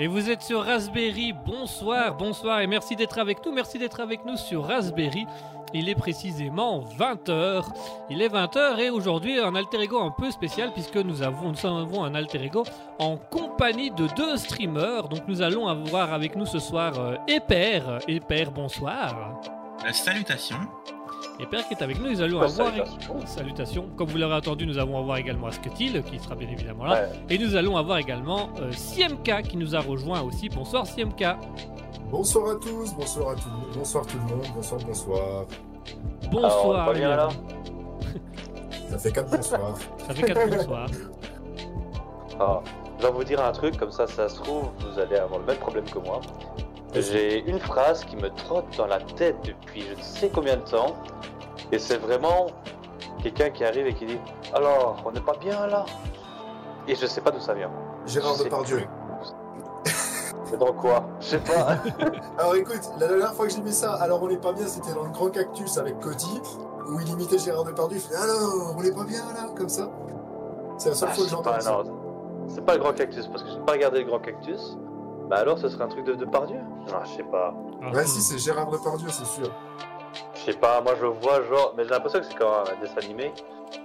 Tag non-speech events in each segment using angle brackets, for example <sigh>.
Et vous êtes sur Raspberry, bonsoir, bonsoir et merci d'être avec nous, merci d'être avec nous sur Raspberry. Il est précisément 20h. Il est 20h et aujourd'hui un alter ego un peu spécial puisque nous avons, nous avons un alter ego en compagnie de deux streamers. Donc nous allons avoir avec nous ce soir euh, Eper. Eper, bonsoir. La salutation. Et Père qui est avec nous, nous allons avoir. salutations. Salutations. Comme vous l'aurez entendu, nous allons avoir également Asketil, qui sera bien évidemment là. Ouais. Et nous allons avoir également euh, CMK qui nous a rejoint aussi. Bonsoir CMK. Bonsoir à tous, bonsoir à tout, bonsoir tout le monde, bonsoir, bonsoir. Bonsoir. Alors, bien, là Ça fait quatre bonsoirs. <laughs> Ça fait 4 bonsoirs. Ah, je vais vous dire un truc, comme ça, ça se trouve, vous allez avoir le même problème que moi. J'ai une phrase qui me trotte dans la tête depuis je ne sais combien de temps. Et c'est vraiment quelqu'un qui arrive et qui dit Alors, on n'est pas bien là? Et je sais pas d'où ça vient. Gérard Depardieu. C'est dans quoi? Je sais pas. <laughs> Alors écoute, la dernière fois que j'ai vu ça, alors on n'est pas bien, c'était dans le Grand Cactus avec Cody, où il imitait Gérard Depardieu, il fait Alors, on n'est pas bien là, comme ça C'est la seule Ah, fois que j'entends ça. C'est pas le grand cactus, parce que je n'ai pas regardé le grand cactus. Bah alors, ce serait un truc de, de Pardieu Non, je sais pas. Ah, Ouais, si, c'est Gérard Depardieu, c'est sûr. Je sais pas, moi je vois genre, mais j'ai l'impression que c'est comme un dessin animé.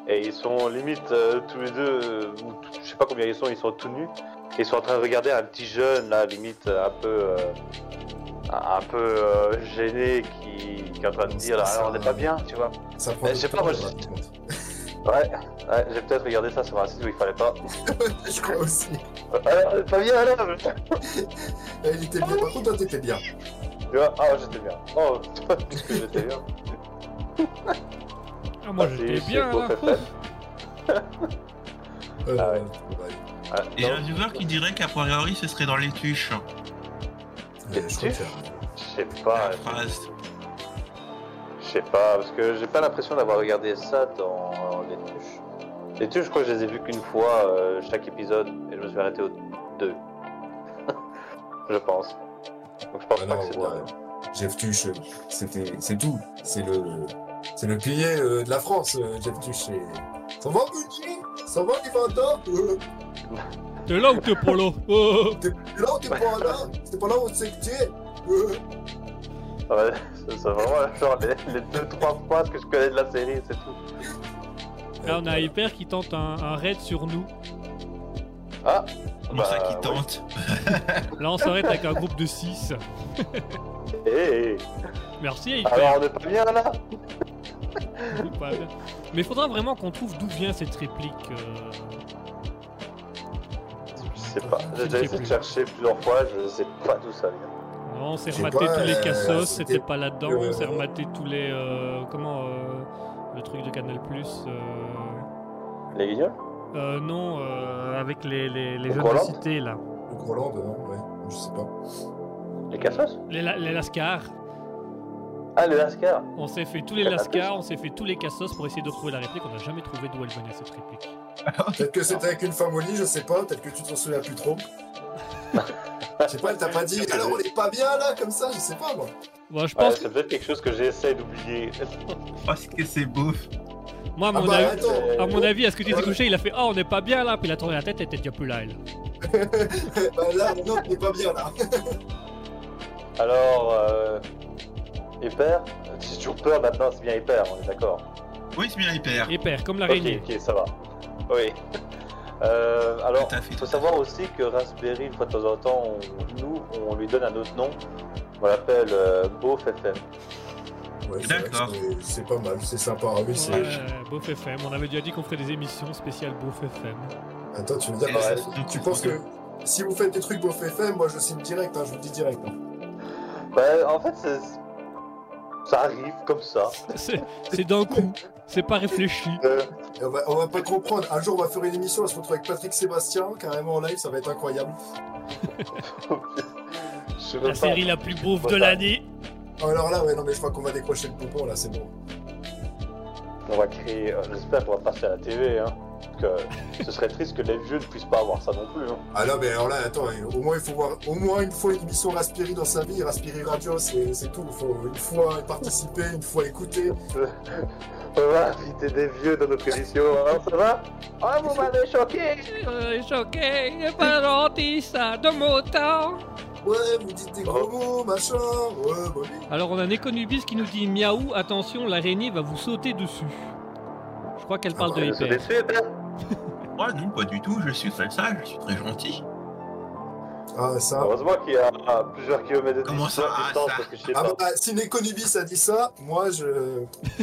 Et ils sont limite euh, tous les deux, euh, je sais pas combien ils sont, ils sont tout nus. Et ils sont en train de regarder un petit jeune là, limite euh, un peu, euh, un peu euh, gêné qui, qui est en train de dire Ça- alors on n'est pas bien, tu vois. Ça prend Mais je sais pas, moi, je Ouais, ouais j'ai peut-être regardé ça sur un site où il fallait pas. <laughs> Je crois aussi. Pas bien là <laughs> Il était bien, par contre, toi t'étais bien. Tu vois, ah j'étais bien. Oh, <laughs> que j'étais bien. Ah, moi Ah, j'étais bien c'est là. beau, Euh, Ah ouais. ouais. Ah, Et non, un viewer qui dirait qu'a priori ce serait dans les tuches. Euh, je Je sais pas, La phrase. Je sais pas, parce que j'ai pas l'impression d'avoir regardé ça dans les tuches. Les tuches, je crois que je les ai vues qu'une fois euh, chaque épisode, et je me suis arrêté au 2. <laughs> je pense. Donc je pense Ah pas non, que c'est ouais. Jeff Tuch, euh, c'était, c'est tout. C'est le, c'est le pilier euh, de la France, euh, Jeff Tuch. c'est- Ça va, petit Ça va, les 20 ans Euh, T'es là ou t'es pas là? <laughs> T'es là ou t'es pas là? T'es pas là où c'est que tu es Ouais, c'est vraiment <laughs> genre les, les deux, trois phrases que je connais de la série, c'est tout. Là on a Hyper qui tente un, un raid sur nous. Ah Comment ça bah, qui ouais. tente <laughs> Là on s'arrête avec un groupe de 6. Eh, eh, Merci Hyper. Alors on n'est pas bien là pas bien. Mais il faudra vraiment qu'on trouve d'où vient cette réplique. euh. Je sais pas, j'ai déjà essayé de chercher plusieurs fois, je sais pas d'où ça vient. Non, on s'est rematé pas, tous les euh, cassos, c'était- c'était pas là-dedans. euh, On s'est rematé tous les. euh, comment. euh, le truc de Canal Plus. Les guignols? Euh, non, euh, avec les, les, les Le jeunes de Groland? cité là. Le Groland, non Ouais, je sais pas. Les cassos? Les, la- les Lascars. Ah, les Lascar On s'est fait tous les Canal+. Lascars, on s'est fait tous les cassos pour essayer de retrouver la réplique. On n'a jamais trouvé d'où elle venait cette réplique. Peut-être que c'était avec une femme au lit, je sais pas. Peut-être que tu t'en souviens plus trop. <laughs> Je sais pas, elle t'a pas dit. Alors on est pas bien là, comme ça, je sais pas moi. Bon, je Ouais, pense. c'est peut-être quelque chose que j'essaie d'oublier. <laughs> Parce que c'est beau. Moi, à Ah mon, bah avis, à mon avis, à ce que tu t'es couché, il a fait Ah, on n'est pas bien là. Puis il a tourné la tête, elle était déjà plus là, elle. <laughs> Bah là, non, on est pas bien là. <laughs> Alors, euh... Hyper J'ai toujours peur maintenant, c'est bien hyper, on est d'accord. Oui, c'est bien hyper. Hyper, comme Ok, l'araignée. ok, ça va. Oui. Euh, alors, il faut savoir aussi que Raspberry, une fois de temps en temps, on- nous, on lui donne un autre nom. On l'appelle euh, Beauf FM. Ouais, c'est vrai que D'accord. c'est- pas mal, c'est sympa. Ouais, Beauf FM. On avait déjà dit qu'on ferait des émissions spéciales Beauf FM. Attends, tu veux dire, Ouais, bah, donc, tu penses que si vous faites des trucs Beauf FM, moi je signe direct, hein, je vous le dis direct. hein. Bah, en fait, ça arrive comme ça. C'est c'est d'un coup. <laughs> C'est pas réfléchi. Euh, on, va, on va pas comprendre. Un jour, on va faire une émission, on va se retrouver avec Patrick Sébastien, carrément en live, ça va être incroyable. <laughs> La pas- série la plus beauf de l'année. Oh, alors là, ouais, non, mais je crois qu'on va décrocher le poupon, là, c'est bon. On va créer. euh, J'espère qu'on va passer à la TV, hein. Parce que ce serait triste que les vieux ne puissent pas avoir ça non plus. Hein. Ah non, mais alors là, attends, au moins, il faut voir au moins une fois une émission Raspberry dans sa vie. Raspberry Radio, c'est c'est tout. Il faut une fois participer, une fois écouter. <laughs> On va inviter des vieux dans notre émission, hein, ça va? Ah, vous <laughs> m'avez choqué Euh, choqué, pas gentil ça, de mon temps. Ouais, vous dites des gros mots, machin. Ouais, bah oui. Alors on a Nekonubis qui nous dit miaou, attention, l'araignée va vous sauter dessus. Je crois qu'elle parle de Je suis hyper. hein. <laughs> Moi, non, pas du tout. Je suis très sage, je suis très gentil. Ah, ça. Heureusement qu'il y a à plusieurs kilomètres de Comment ça, distance, ça parce que je sais Ah pas. bah, si Nekonubis a dit ça, moi je,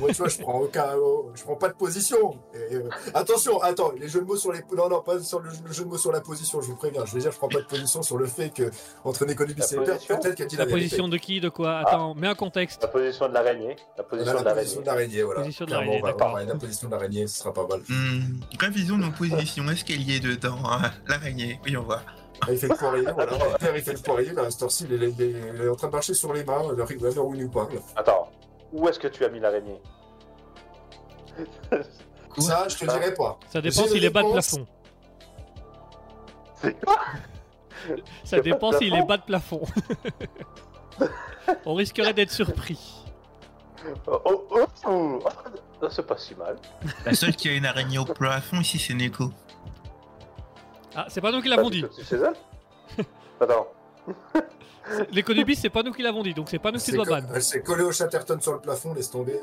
moi tu vois, je prends aucun, je prends pas de position. Et, euh, attention, attends, les jeux de mots sur les, non non pas sur le, le jeu de mots sur la position, je vous préviens. Je veux dire, je prends pas de position sur le fait que entre Nekonubis La et Père, position peut-être qu'elle dit La la, position de qui, de quoi Attends, mets un contexte. La position de l'araignée. La position de la de l'araignée, voilà. Position de l'araignée, on va d'accord. La position de l'araignée, ce sera pas mal. Révision de nos positions. Est-ce qu'elle y est dedans hein, L'araignée, voyons voir. Ah, il fait le poirier, voilà. Le Père, il fait le poirier, là, à cette heure-ci, il, est- il est- il est en train de marcher sur les mains, à l'heure où il nous parle. Attends, où est-ce que tu as mis l'araignée? Ça, je te dirai pas. Ça dépend s'il est bas de plafond. C'est quoi? Ça dépend s'il est bas de plafond. On risquerait d'être surpris. Oh, oh, oh, oh. Ah, C'est pas si mal. La seule qui a une araignée au plafond ici, c'est Neko. Ah, c'est pas nous qui l'avons dit. C'est chez elle Attends. <laughs> L'Econubis, c'est pas nous qui l'avons dit, donc c'est pas nous qui doit ban. Elle s'est collée au Chatterton sur le plafond, laisse tomber.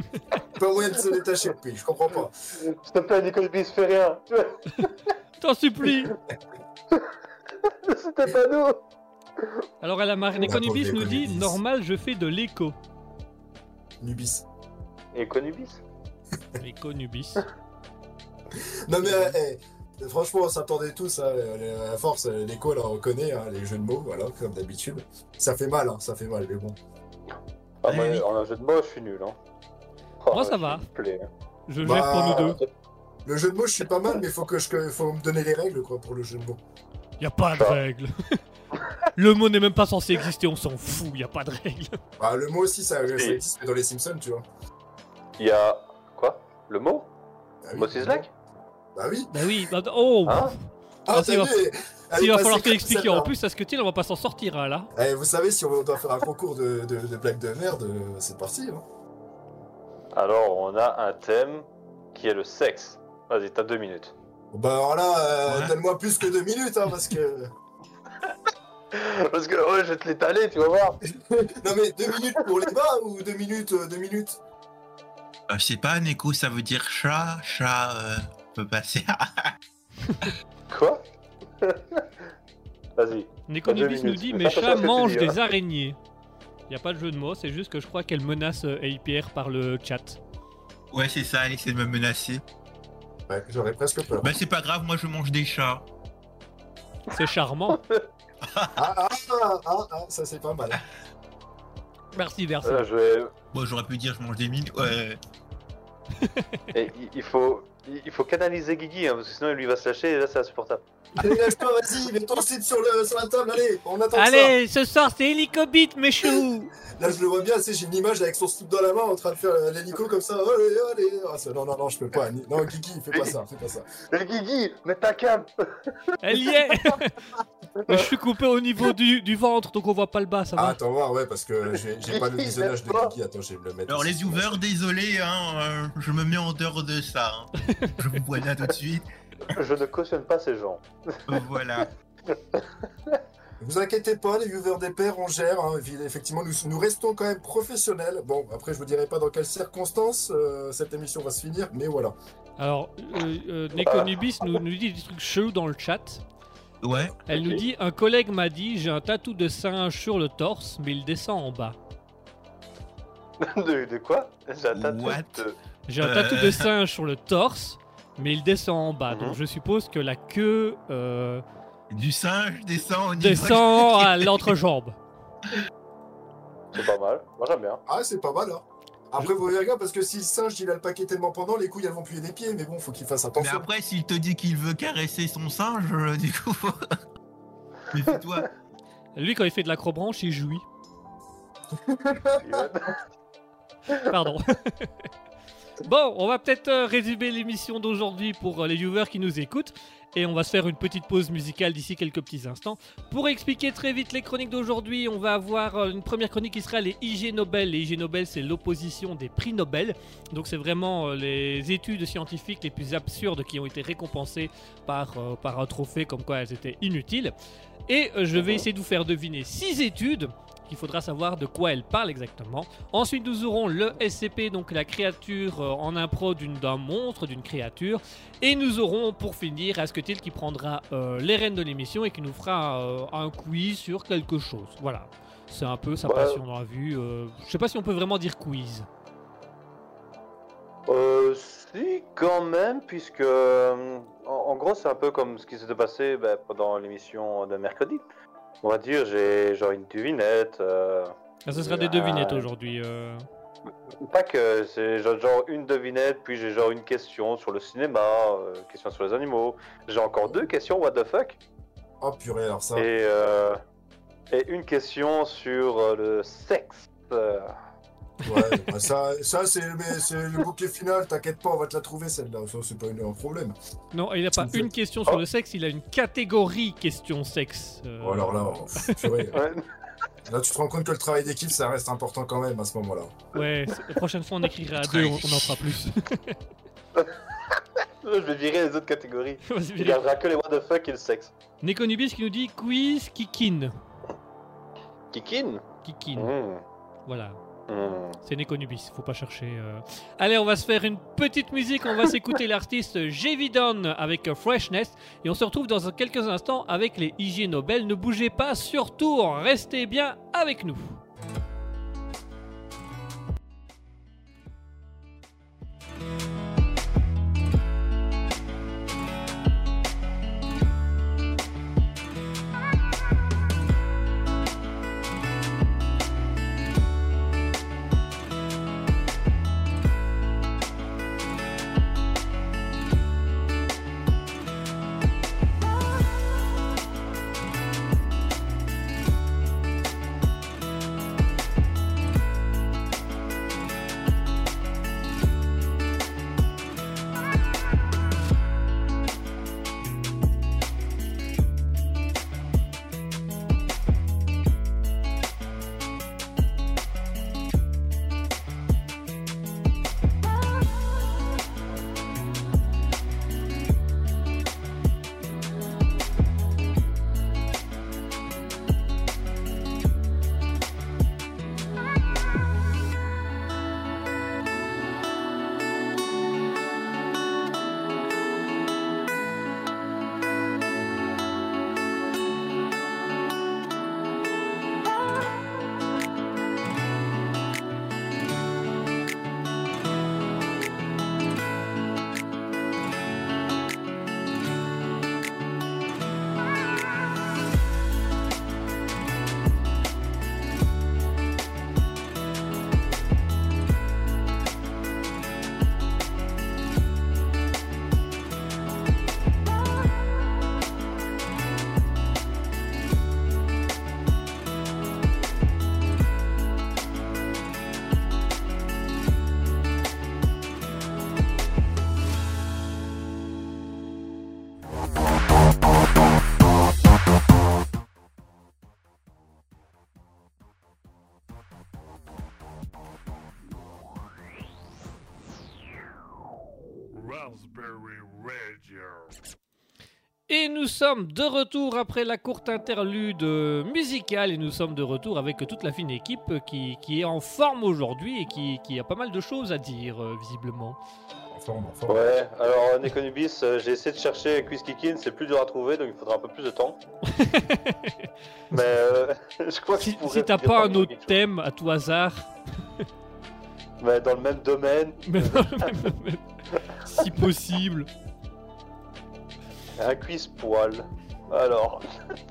<laughs> pas moyen de se détacher depuis, je comprends pas. S'il te plaît, Nicole Bis, fais rien. <laughs> T'en supplie C'était pas nous. Alors à la marine, On va Econubis trouver nous dit normal, je fais de l'écho. Nubis. Et Conubis Econubis. Non mais euh, franchement, on s'attendait tous, hein, à force, euh, l'écho là on connaît, hein, les jeux de mots, voilà, comme d'habitude. Ça fait mal, hein, ça fait mal, mais bon. ah, Eh moi. En un jeu de mots, je suis nul. Hein. Oh, Moi, ça va. Je Bah, gère pour nous deux. Le jeu de mots, je suis pas mal, mais faut que je, faut me donner les règles quoi pour le jeu de mots. Y a pas de Ça. règle. <laughs> Le mot n'est même pas censé exister, on s'en fout, y a pas de règle. Bah, le mot aussi, ça, existe mais dans les Simpsons, tu vois. Il y a. Quoi? Le mot? Bah oui, Moses Lack Bah oui. Bah oui, bah, oh Hein Ah, Ah, t'as va- S'il va falloir te comme l'expliquer en plus, à ce que tu on va pas s'en sortir hein, là. Eh, vous savez, si on doit faire un concours de, de, de blagues de merde, euh, c'est parti. Hein. Alors, on a un thème qui est le sexe. Vas-y, t'as deux minutes. Bon, Bah alors là, euh, Ouais. donne-moi plus que deux minutes, hein, parce que... <laughs> Parce que, ouais, je vais te l'étaler, tu vas voir. <laughs> non mais deux minutes pour les bas ou deux minutes, euh, deux minutes? Euh, je sais pas, Neko, ça veut dire chat. Chat peut passer. <laughs> Quoi <laughs> Vas-y. Deux nous dit mes chats mangent dis, hein. des araignées. Y a pas de jeu de mots, c'est juste que je crois qu'elle menace euh, AIPR par le chat. ouais, c'est ça, elle essaie de me menacer. Ouais, j'aurais presque peur. Bah, c'est pas grave, moi je mange des chats. C'est charmant. <laughs> Ah, ah, ah, ah, ah, ça c'est pas mal. Merci, merci. Euh, je vais... Bon, j'aurais pu dire je mange des mines. Ouais. Et il- il faut... Il faut canaliser Guigui, hein, parce que sinon il lui va se lâcher et là c'est insupportable. Allez, lâche-toi, vas-y, mets ton slip sur, le, sur la table, allez, on attend ça. Allez, ce soir c'est Helicobit, mes choux <laughs> Là, je le vois bien, j'ai une image avec son slip dans la main en train de faire l'hélico comme ça. Allez, allez. Ah, non, non, non, je peux pas. Non, Kiki, fais pas ça, fais pas ça. Mais Guigui, mets ta cam <laughs> Elle y est <laughs> je suis coupé au niveau du, du ventre, donc on voit pas le bas, ça Ah, va attends voir, ouais, parce que j'ai pas le visionnage de Kiki. Attends, je vais me le mettre. Alors, ici les viewers, désolé, hein, euh, je me mets en dehors de ça. hein. <laughs> je vous vois là tout de suite. Je ne cautionne pas ces gens. Voilà. Vous inquiétez pas, les viewers des pairs, on gère. hein. Effectivement, nous, nous restons quand même professionnels. Bon, après, je vous dirai pas dans quelles circonstances euh, cette émission va se finir, mais voilà. Alors, euh, euh, Nekonubis nous, nous dit des trucs chelous dans le chat. Ouais. Elle nous dit Un collègue m'a dit J'ai un tatou de singe sur le torse, mais il descend en bas. <laughs> de, de quoi? J'ai un What? de- J'ai un Euh. tatou de singe sur le torse, mais il descend en bas. Mhm. Donc je suppose que la queue euh, Du singe descend au niveau. descend à l'entrejambe. C'est pas mal. Moi j'aime bien. Ah, c'est pas mal, hein. Après, vous verrez bien, parce que si le singe il a le paquet tellement pendant, les couilles elles vont plier des pieds, mais bon, faut qu'il fasse Mais attention. après, s'il te dit qu'il veut caresser son singe, euh, du coup. <laughs> Méfie-toi. Lui, quand il fait de l'acrobranche, il jouit. <laughs> Pardon. <laughs> bon, on va peut-être euh, résumer l'émission d'aujourd'hui pour euh, les viewers qui nous écoutent. Et on va se faire une petite pause musicale d'ici quelques petits instants. Pour expliquer très vite les chroniques d'aujourd'hui, on va avoir euh, une première chronique qui sera les IG Nobel. Les IG Nobel, c'est l'opposition des prix Nobel. Donc c'est vraiment les études scientifiques les plus absurdes qui ont été récompensées par, par un trophée comme quoi elles étaient inutiles. Et je vais essayer de vous faire deviner 6 études qu'il faudra savoir de quoi elles parlent exactement. Ensuite, nous aurons le SCP, donc la créature euh, en impro d'une- d'un monstre, d'une créature. Et nous aurons pour finir Asketil qui prendra euh, les rênes de l'émission et qui nous fera euh, un quiz sur quelque chose. Voilà. C'est un peu sa Ouais. passion dans la vue. euh, je sais pas si on peut vraiment dire quiz. Euh, si, quand même, puisque en, en gros, c'est un peu comme ce qui s'était passé bah, pendant l'émission de mercredi. On va dire, j'ai genre une devinette. euh, Ah, ce sera des Ah. devinettes aujourd'hui. euh. Pas que, c'est genre, une devinette, puis j'ai genre une question sur le cinéma, euh, question sur les animaux. J'ai encore deux questions, what the fuck, Oh purée, alors ça. et, euh, et une question sur euh, le sexe. Ouais, bah ça, ça c'est le bouquet final, t'inquiète pas, on va te la trouver celle-là. Ça, c'est pas une- un problème. Non, il n'a pas une question sur Oh. le sexe, il a une catégorie question sexe. euh. Bon, alors là, oh, pff, purée. <laughs> Ouais. là, tu te rends compte que le travail d'équipe, ça reste important quand même à ce moment-là. Ouais, la prochaine fois on écrira à deux, on, on en fera plus. <laughs> Je vais virer les autres catégories. <laughs> Il gardera que les what the fuck et le sexe. Nekonubis qui nous dit quiz Kikin. Kikin? Kikin, Mmh. voilà. Mmh. C'est Nekonubis, faut pas chercher. euh. Allez, on va se faire une petite musique, on va <laughs> s'écouter l'artiste Jevidon avec Freshness et on se retrouve dans quelques instants avec les IG Nobel. Ne bougez pas, surtout restez bien avec nous. Sommes de retour après la courte interlude euh, musicale et nous sommes de retour avec toute la fine équipe qui, qui est en forme aujourd'hui et qui, qui a pas mal de choses à dire euh, visiblement. En forme, en forme. Ouais, alors Nekonubis, euh, j'ai essayé de chercher Quiz Kikin, c'est plus dur à trouver, donc il faudra un peu plus de temps. <laughs> Mais euh, <laughs> je crois que Si, si t'as pas un autre chose. thème à tout hasard, Mais dans le même domaine, <laughs> mais si possible. Un quiz poil. Alors, <laughs>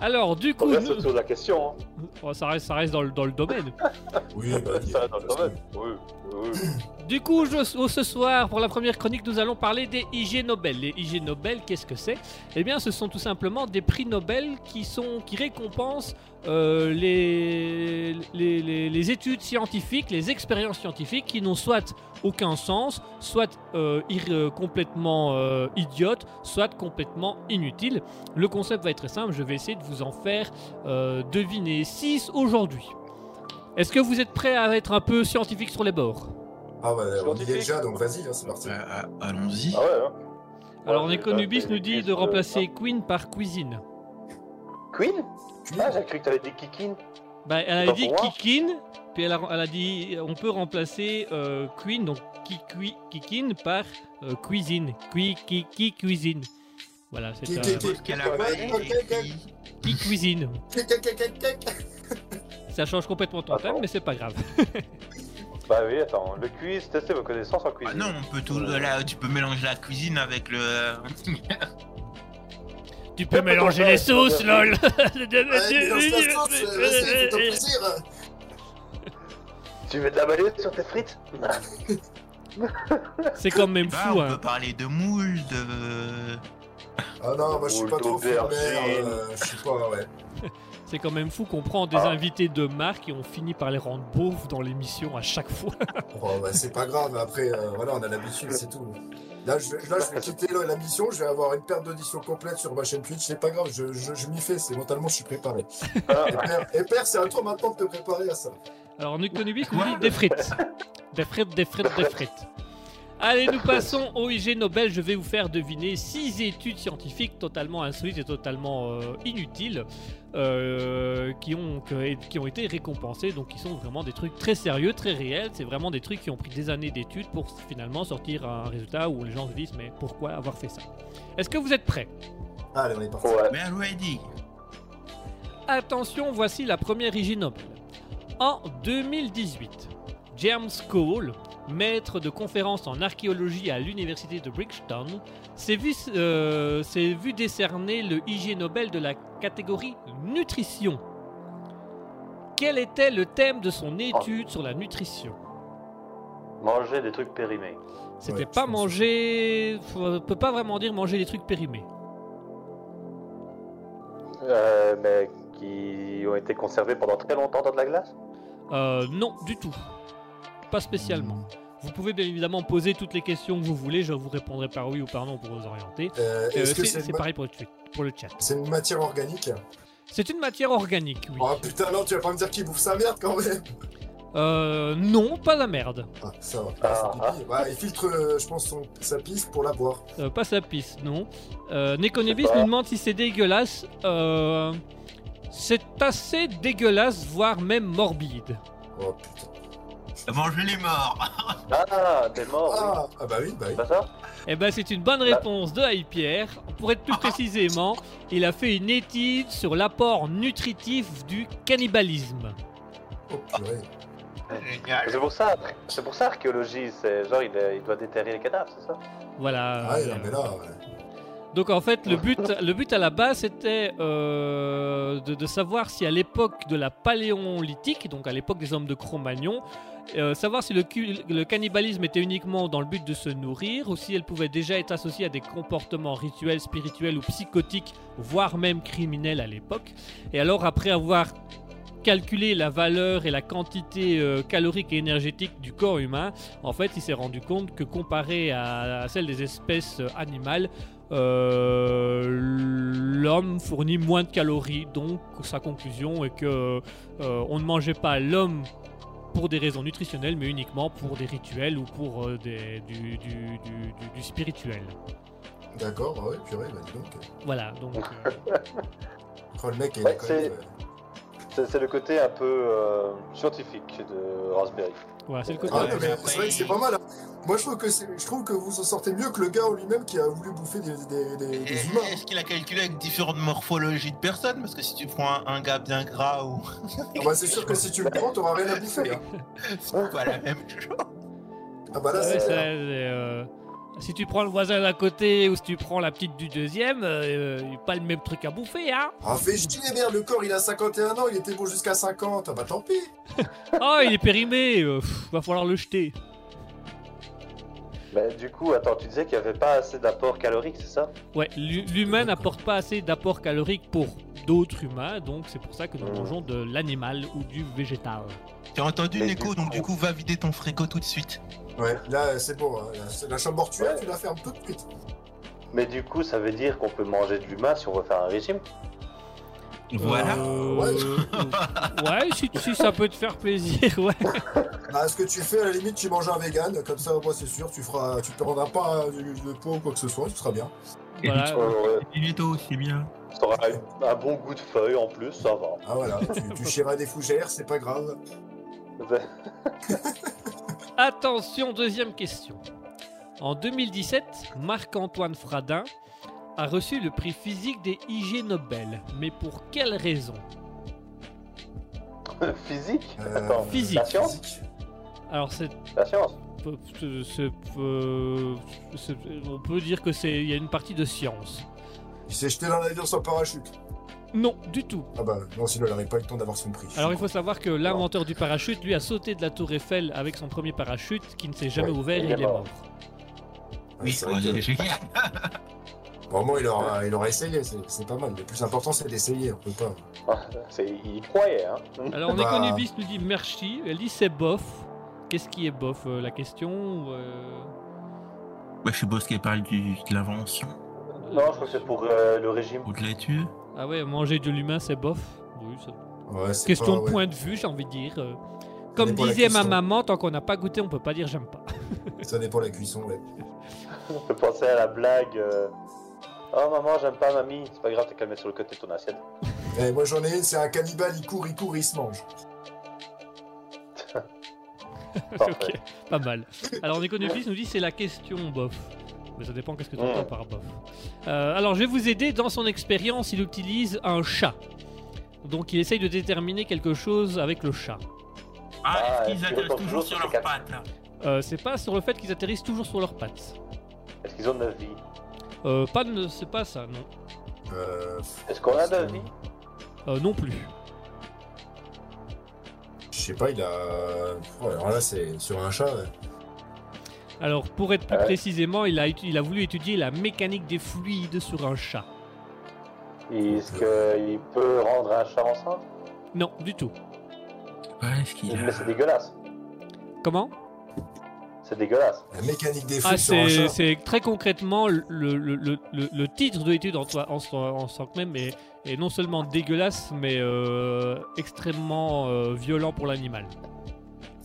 Alors du on coup, reste nous- autour de la question. Hein. Oh, ça reste, ça reste dans, le, dans le domaine. <laughs> Oui, bah, Ça, dans le domaine. Oui, oui, oui. <clears throat> Du coup, je- oh, ce soir, pour la première chronique, nous allons parler des IG Nobel. Les IG Nobel, qu'est-ce que c'est? Eh bien, ce sont tout simplement des prix Nobel qui, sont, qui récompensent euh, les, les, les- les études scientifiques, les expériences scientifiques qui n'ont soit aucun sens, soit euh, ir- euh, complètement euh, idiotes, soit complètement inutiles. Le concept va être très simple, je vais essayer de vous en faire euh, deviner 6 aujourd'hui. Est-ce que vous êtes prêts à être un peu scientifique sur les bords? Ah bah on y est déjà, donc vas-y, hein, c'est parti. Allons-y. Ah ouais, hein. Alors, Ouais, Nekonubis nous dit de remplacer Queen par Cuisine. Queen Ah, j'ai cru que t'avais dit Kikin. Bah, elle a Pas dit. Kikin, puis elle a, elle a dit on peut remplacer euh, Queen, donc Kikin, par euh, Cuisine. Qui, qui, qui Cuisine. Voilà, c'est un. qui- avait Cuisine. Ça change complètement ton thème, mais c'est pas grave. Bah oui, attends, le quiz, testez vos connaissances en Ah cuisine. non, on peut tout. Là, tu peux mélanger la cuisine avec le. Tu peux Ouais, mélanger ouais, les sauces, ouais. lol. <laughs> Ouais, mélange la sauce, euh. Tu veux de la mayonnaise sur tes frites? <laughs> C'est quand même Bah, fou, on hein. peut parler de moules, de. Ah non, moi je suis pas trop fermé, euh, je suis pas, ouais. <laughs> C'est quand même fou qu'on prend des Ah. invités de marque et on finit par les rendre beaufs dans l'émission à chaque fois. <laughs> Oh, bah, c'est pas grave, après, euh, voilà, on a l'habitude, c'est tout. Là je, vais, là, je vais quitter la- mission, je vais avoir une perte d'audition complète sur ma chaîne Twitch, c'est pas grave, je, je, je m'y fais, c'est mentalement, je suis préparé. Ah, Et père, c'est à toi maintenant de te préparer à ça. Alors, Nukonubis nous dit des frites. Des frites, des frites, des frites. Allez, nous passons au IG Nobel. Je vais vous faire deviner six études scientifiques totalement insolites et totalement euh, inutiles euh, qui, ont, qui ont été récompensées. Donc, qui sont vraiment des trucs très sérieux, très réels. C'est vraiment des trucs qui ont pris des années d'études pour finalement sortir un résultat où les gens se disent Mais pourquoi avoir fait ça? Est-ce que vous êtes prêts? Allez, on est parti. ouais. Mais ready. Attention, voici la première IG Nobel. En 2018, James Cole, maître de conférences en archéologie à l'université de Bridgetown, s'est vu, euh, vu décerner le IG Nobel de la catégorie nutrition. Quel était le thème de son étude sur la nutrition? Manger des trucs périmés. C'était Ouais, pas manger. On peut pas vraiment dire manger des trucs périmés. Euh, mais qui ont été conservés pendant très longtemps dans de la glace? Euh, non, du tout. Pas spécialement. Vous pouvez bien évidemment poser toutes les questions que vous voulez, je vous répondrai par oui ou par non pour vous orienter. Euh, Euh, c'est pareil pour le, tu- pour le chat. c'est une matière organique C'est une matière organique, oui. Oh putain, non, tu vas pas me dire qu'il bouffe sa merde quand même Euh, non, pas la merde. Ah, ça va. Ah, pipi. Il filtre, euh, je pense, son, sa pisse pour la boire. Euh, pas sa piste, non. Euh, Nekonebis nous demande si c'est dégueulasse. Euh, c'est assez dégueulasse, voire même morbide. Oh putain. Manger les morts. Ah, t'es mort, oui. Ah, ah bah oui, bah oui. C'est pas ça Eh ben, c'est une bonne réponse de Pierre. Pour être plus <laughs> précisément, il a fait une étude sur l'apport nutritif du cannibalisme. Oh purée. C'est pour ça, c'est pour ça archéologie, c'est genre il, est- il doit déterrer les cadavres, c'est ça Voilà. Ah, Euh, non, mais là, ouais. Donc en fait, le but, <laughs> le but à la base, c'était euh, de, de savoir si à l'époque de la paléolithique, donc à l'époque des hommes de Cro-Magnon, euh, savoir si le, cannibalisme était uniquement dans le but de se nourrir ou si elle pouvait déjà être associée à des comportements rituels, spirituels ou psychotiques, voire même criminels à l'époque. Et alors après avoir calculé la valeur et la quantité euh, calorique et énergétique du corps humain, en fait, il s'est rendu compte que comparé à, celle des espèces euh, animales, l'homme fournit moins de calories. Donc, sa conclusion est que on ne mangeait pas l'homme pour des raisons nutritionnelles, mais uniquement pour des rituels ou pour euh, des- du, du- du- du- du spirituel. D'accord, bah ouais, purée, bah dis donc. Voilà, donc euh, <laughs> Oh, le mec, Ouais, est c'est- euh, C'est le côté un peu euh, scientifique de Raspberry. Voilà, c'est le côté. Ah, non, mais c'est vrai que c'est pas mal. hein. Moi, je trouve que c'est- je trouve que vous en sortez mieux que le gars en lui-même qui a voulu bouffer des, des, des, des Et- humains. Est-ce qu'il a calculé avec différentes morphologies de personnes? Parce que si tu prends un, un gars bien gras ou. Ah bah, c'est sûr que si tu le prends, t'auras rien à bouffer. hein. <laughs> C'est pas la même chose. Ah bah là, Ouais, c'est si tu prends le voisin d'à côté ou si tu prends la petite du deuxième, euh, pas le même truc à bouffer, hein Ah, fais chier, merde, le corps, il a 51 ans, il était beau jusqu'à 50. Ah bah tant pis. <laughs> Oh, il est périmé, euh, pff, va falloir le jeter. Mais du coup, attends, tu disais qu'il n'y avait pas assez d'apport calorique, c'est ça? Ouais, l'hu- l'humain n'apporte pas assez d'apport calorique pour d'autres humains, donc c'est pour ça que nous Mhm. mangeons de l'animal ou du végétal. Tu as entendu, Neko, donc du coup, va vider ton frigo tout de suite. Ouais, là, c'est bon. hein. La- chambre mortuaire, Ouais. tu la fermes tout de suite. Mais du coup, ça veut dire qu'on peut manger de l'humain si on veut faire un régime? Voilà. Euh, Ouais. <laughs> ouais, si, si ça peut te faire plaisir, ouais. Bah, ce que tu fais, à la limite, tu manges un vegan, comme ça, moi, c'est sûr, tu feras, tu prendras pas de, de poids ou quoi que ce soit, tu seras bien. Voilà. Euh, Et Veto, c'est bien. Ça aura un, un bon goût de feuille en plus, ça va. Ah voilà, tu, tu chieras des fougères, c'est pas grave. <laughs> Attention, deuxième question. En 2017, Marc-Antoine Fradin a reçu le prix physique des IG Nobel. Mais pour quelle raison? <laughs> Physique? Euh, Attends, Physique. La science? Alors, c'est La science? euh, c'est- on peut dire que c'est il y a une partie de science. Il s'est jeté dans l'avion sans parachute. Non, du tout. Ah bah, non, sinon, il n'aurait pas eu le temps d'avoir son prix. Alors il faut savoir que l'inventeur du parachute, lui, a sauté de la tour Eiffel avec son premier parachute qui ne s'est jamais Ouais, ouvert et il est mort. mort. Ouais, Oui, c'est c'est génial. Au moins, il aura, il aura essayé, c'est c'est pas mal. Le plus important, c'est d'essayer, on peut pas. Ah, c'est- Il y croyait, hein <laughs> Alors on Bah. est connu bis nous dit merci, elle dit c'est bof. Qu'est-ce qui est bof euh, La question euh, Ouais, je suppose qu'elle parle du, de l'invention Non, je crois que c'est pour euh, le régime. ou de l'étude. Ah ouais, manger de l'humain c'est bof. Oui, ça- Ouais, c'est Question pas- de ouais. point de vue, j'ai envie de dire. euh. Comme disait ma maman, tant qu'on n'a pas goûté, on peut pas dire j'aime pas. <laughs> Ça dépend de la cuisson, ouais. On peut penser à la blague. euh, Oh maman, j'aime pas mamie. C'est pas grave, t'as qu'à le mettre sur le côté de ton assiette. <laughs> Eh, moi, j'en ai une, c'est un cannibale, il court, il court, il se mange. <laughs> Ok, pas mal. Alors connu bis nous dit c'est la question bof. Mais ça dépend qu'est-ce que tu entends Mm. par bof. Euh, alors je vais vous aider. Dans son expérience, il utilise un chat. Donc il essaye de déterminer quelque chose avec le chat. Ah, Ah, est-ce qu'ils atterrissent toujours sur leurs quatre. pattes Euh, c'est pas sur le fait qu'ils atterrissent toujours sur leurs pattes. Est-ce qu'ils ont 9 vies? Euh, pas de- c'est pas ça, non. Euh, Est-ce qu'on a 9 vies? Euh, non plus. je sais pas, il a. Ouais, alors là, c'est sur un chat. ouais. Alors pour être plus Ouais. précisément, il a, il a voulu étudier la mécanique des fluides sur un chat. Est-ce qu'il peut rendre un chat enceinte? Non, du tout. Ouais, est-ce qu'il Mais c'est dégueulasse. Comment? C'est dégueulasse. La mécanique des Ah, fluides sur un c'est chat. c'est très concrètement le, le, le, le- le titre de l'étude en, soi- en, soi- en tant que même est, est non seulement dégueulasse, mais euh, extrêmement euh, violent pour l'animal.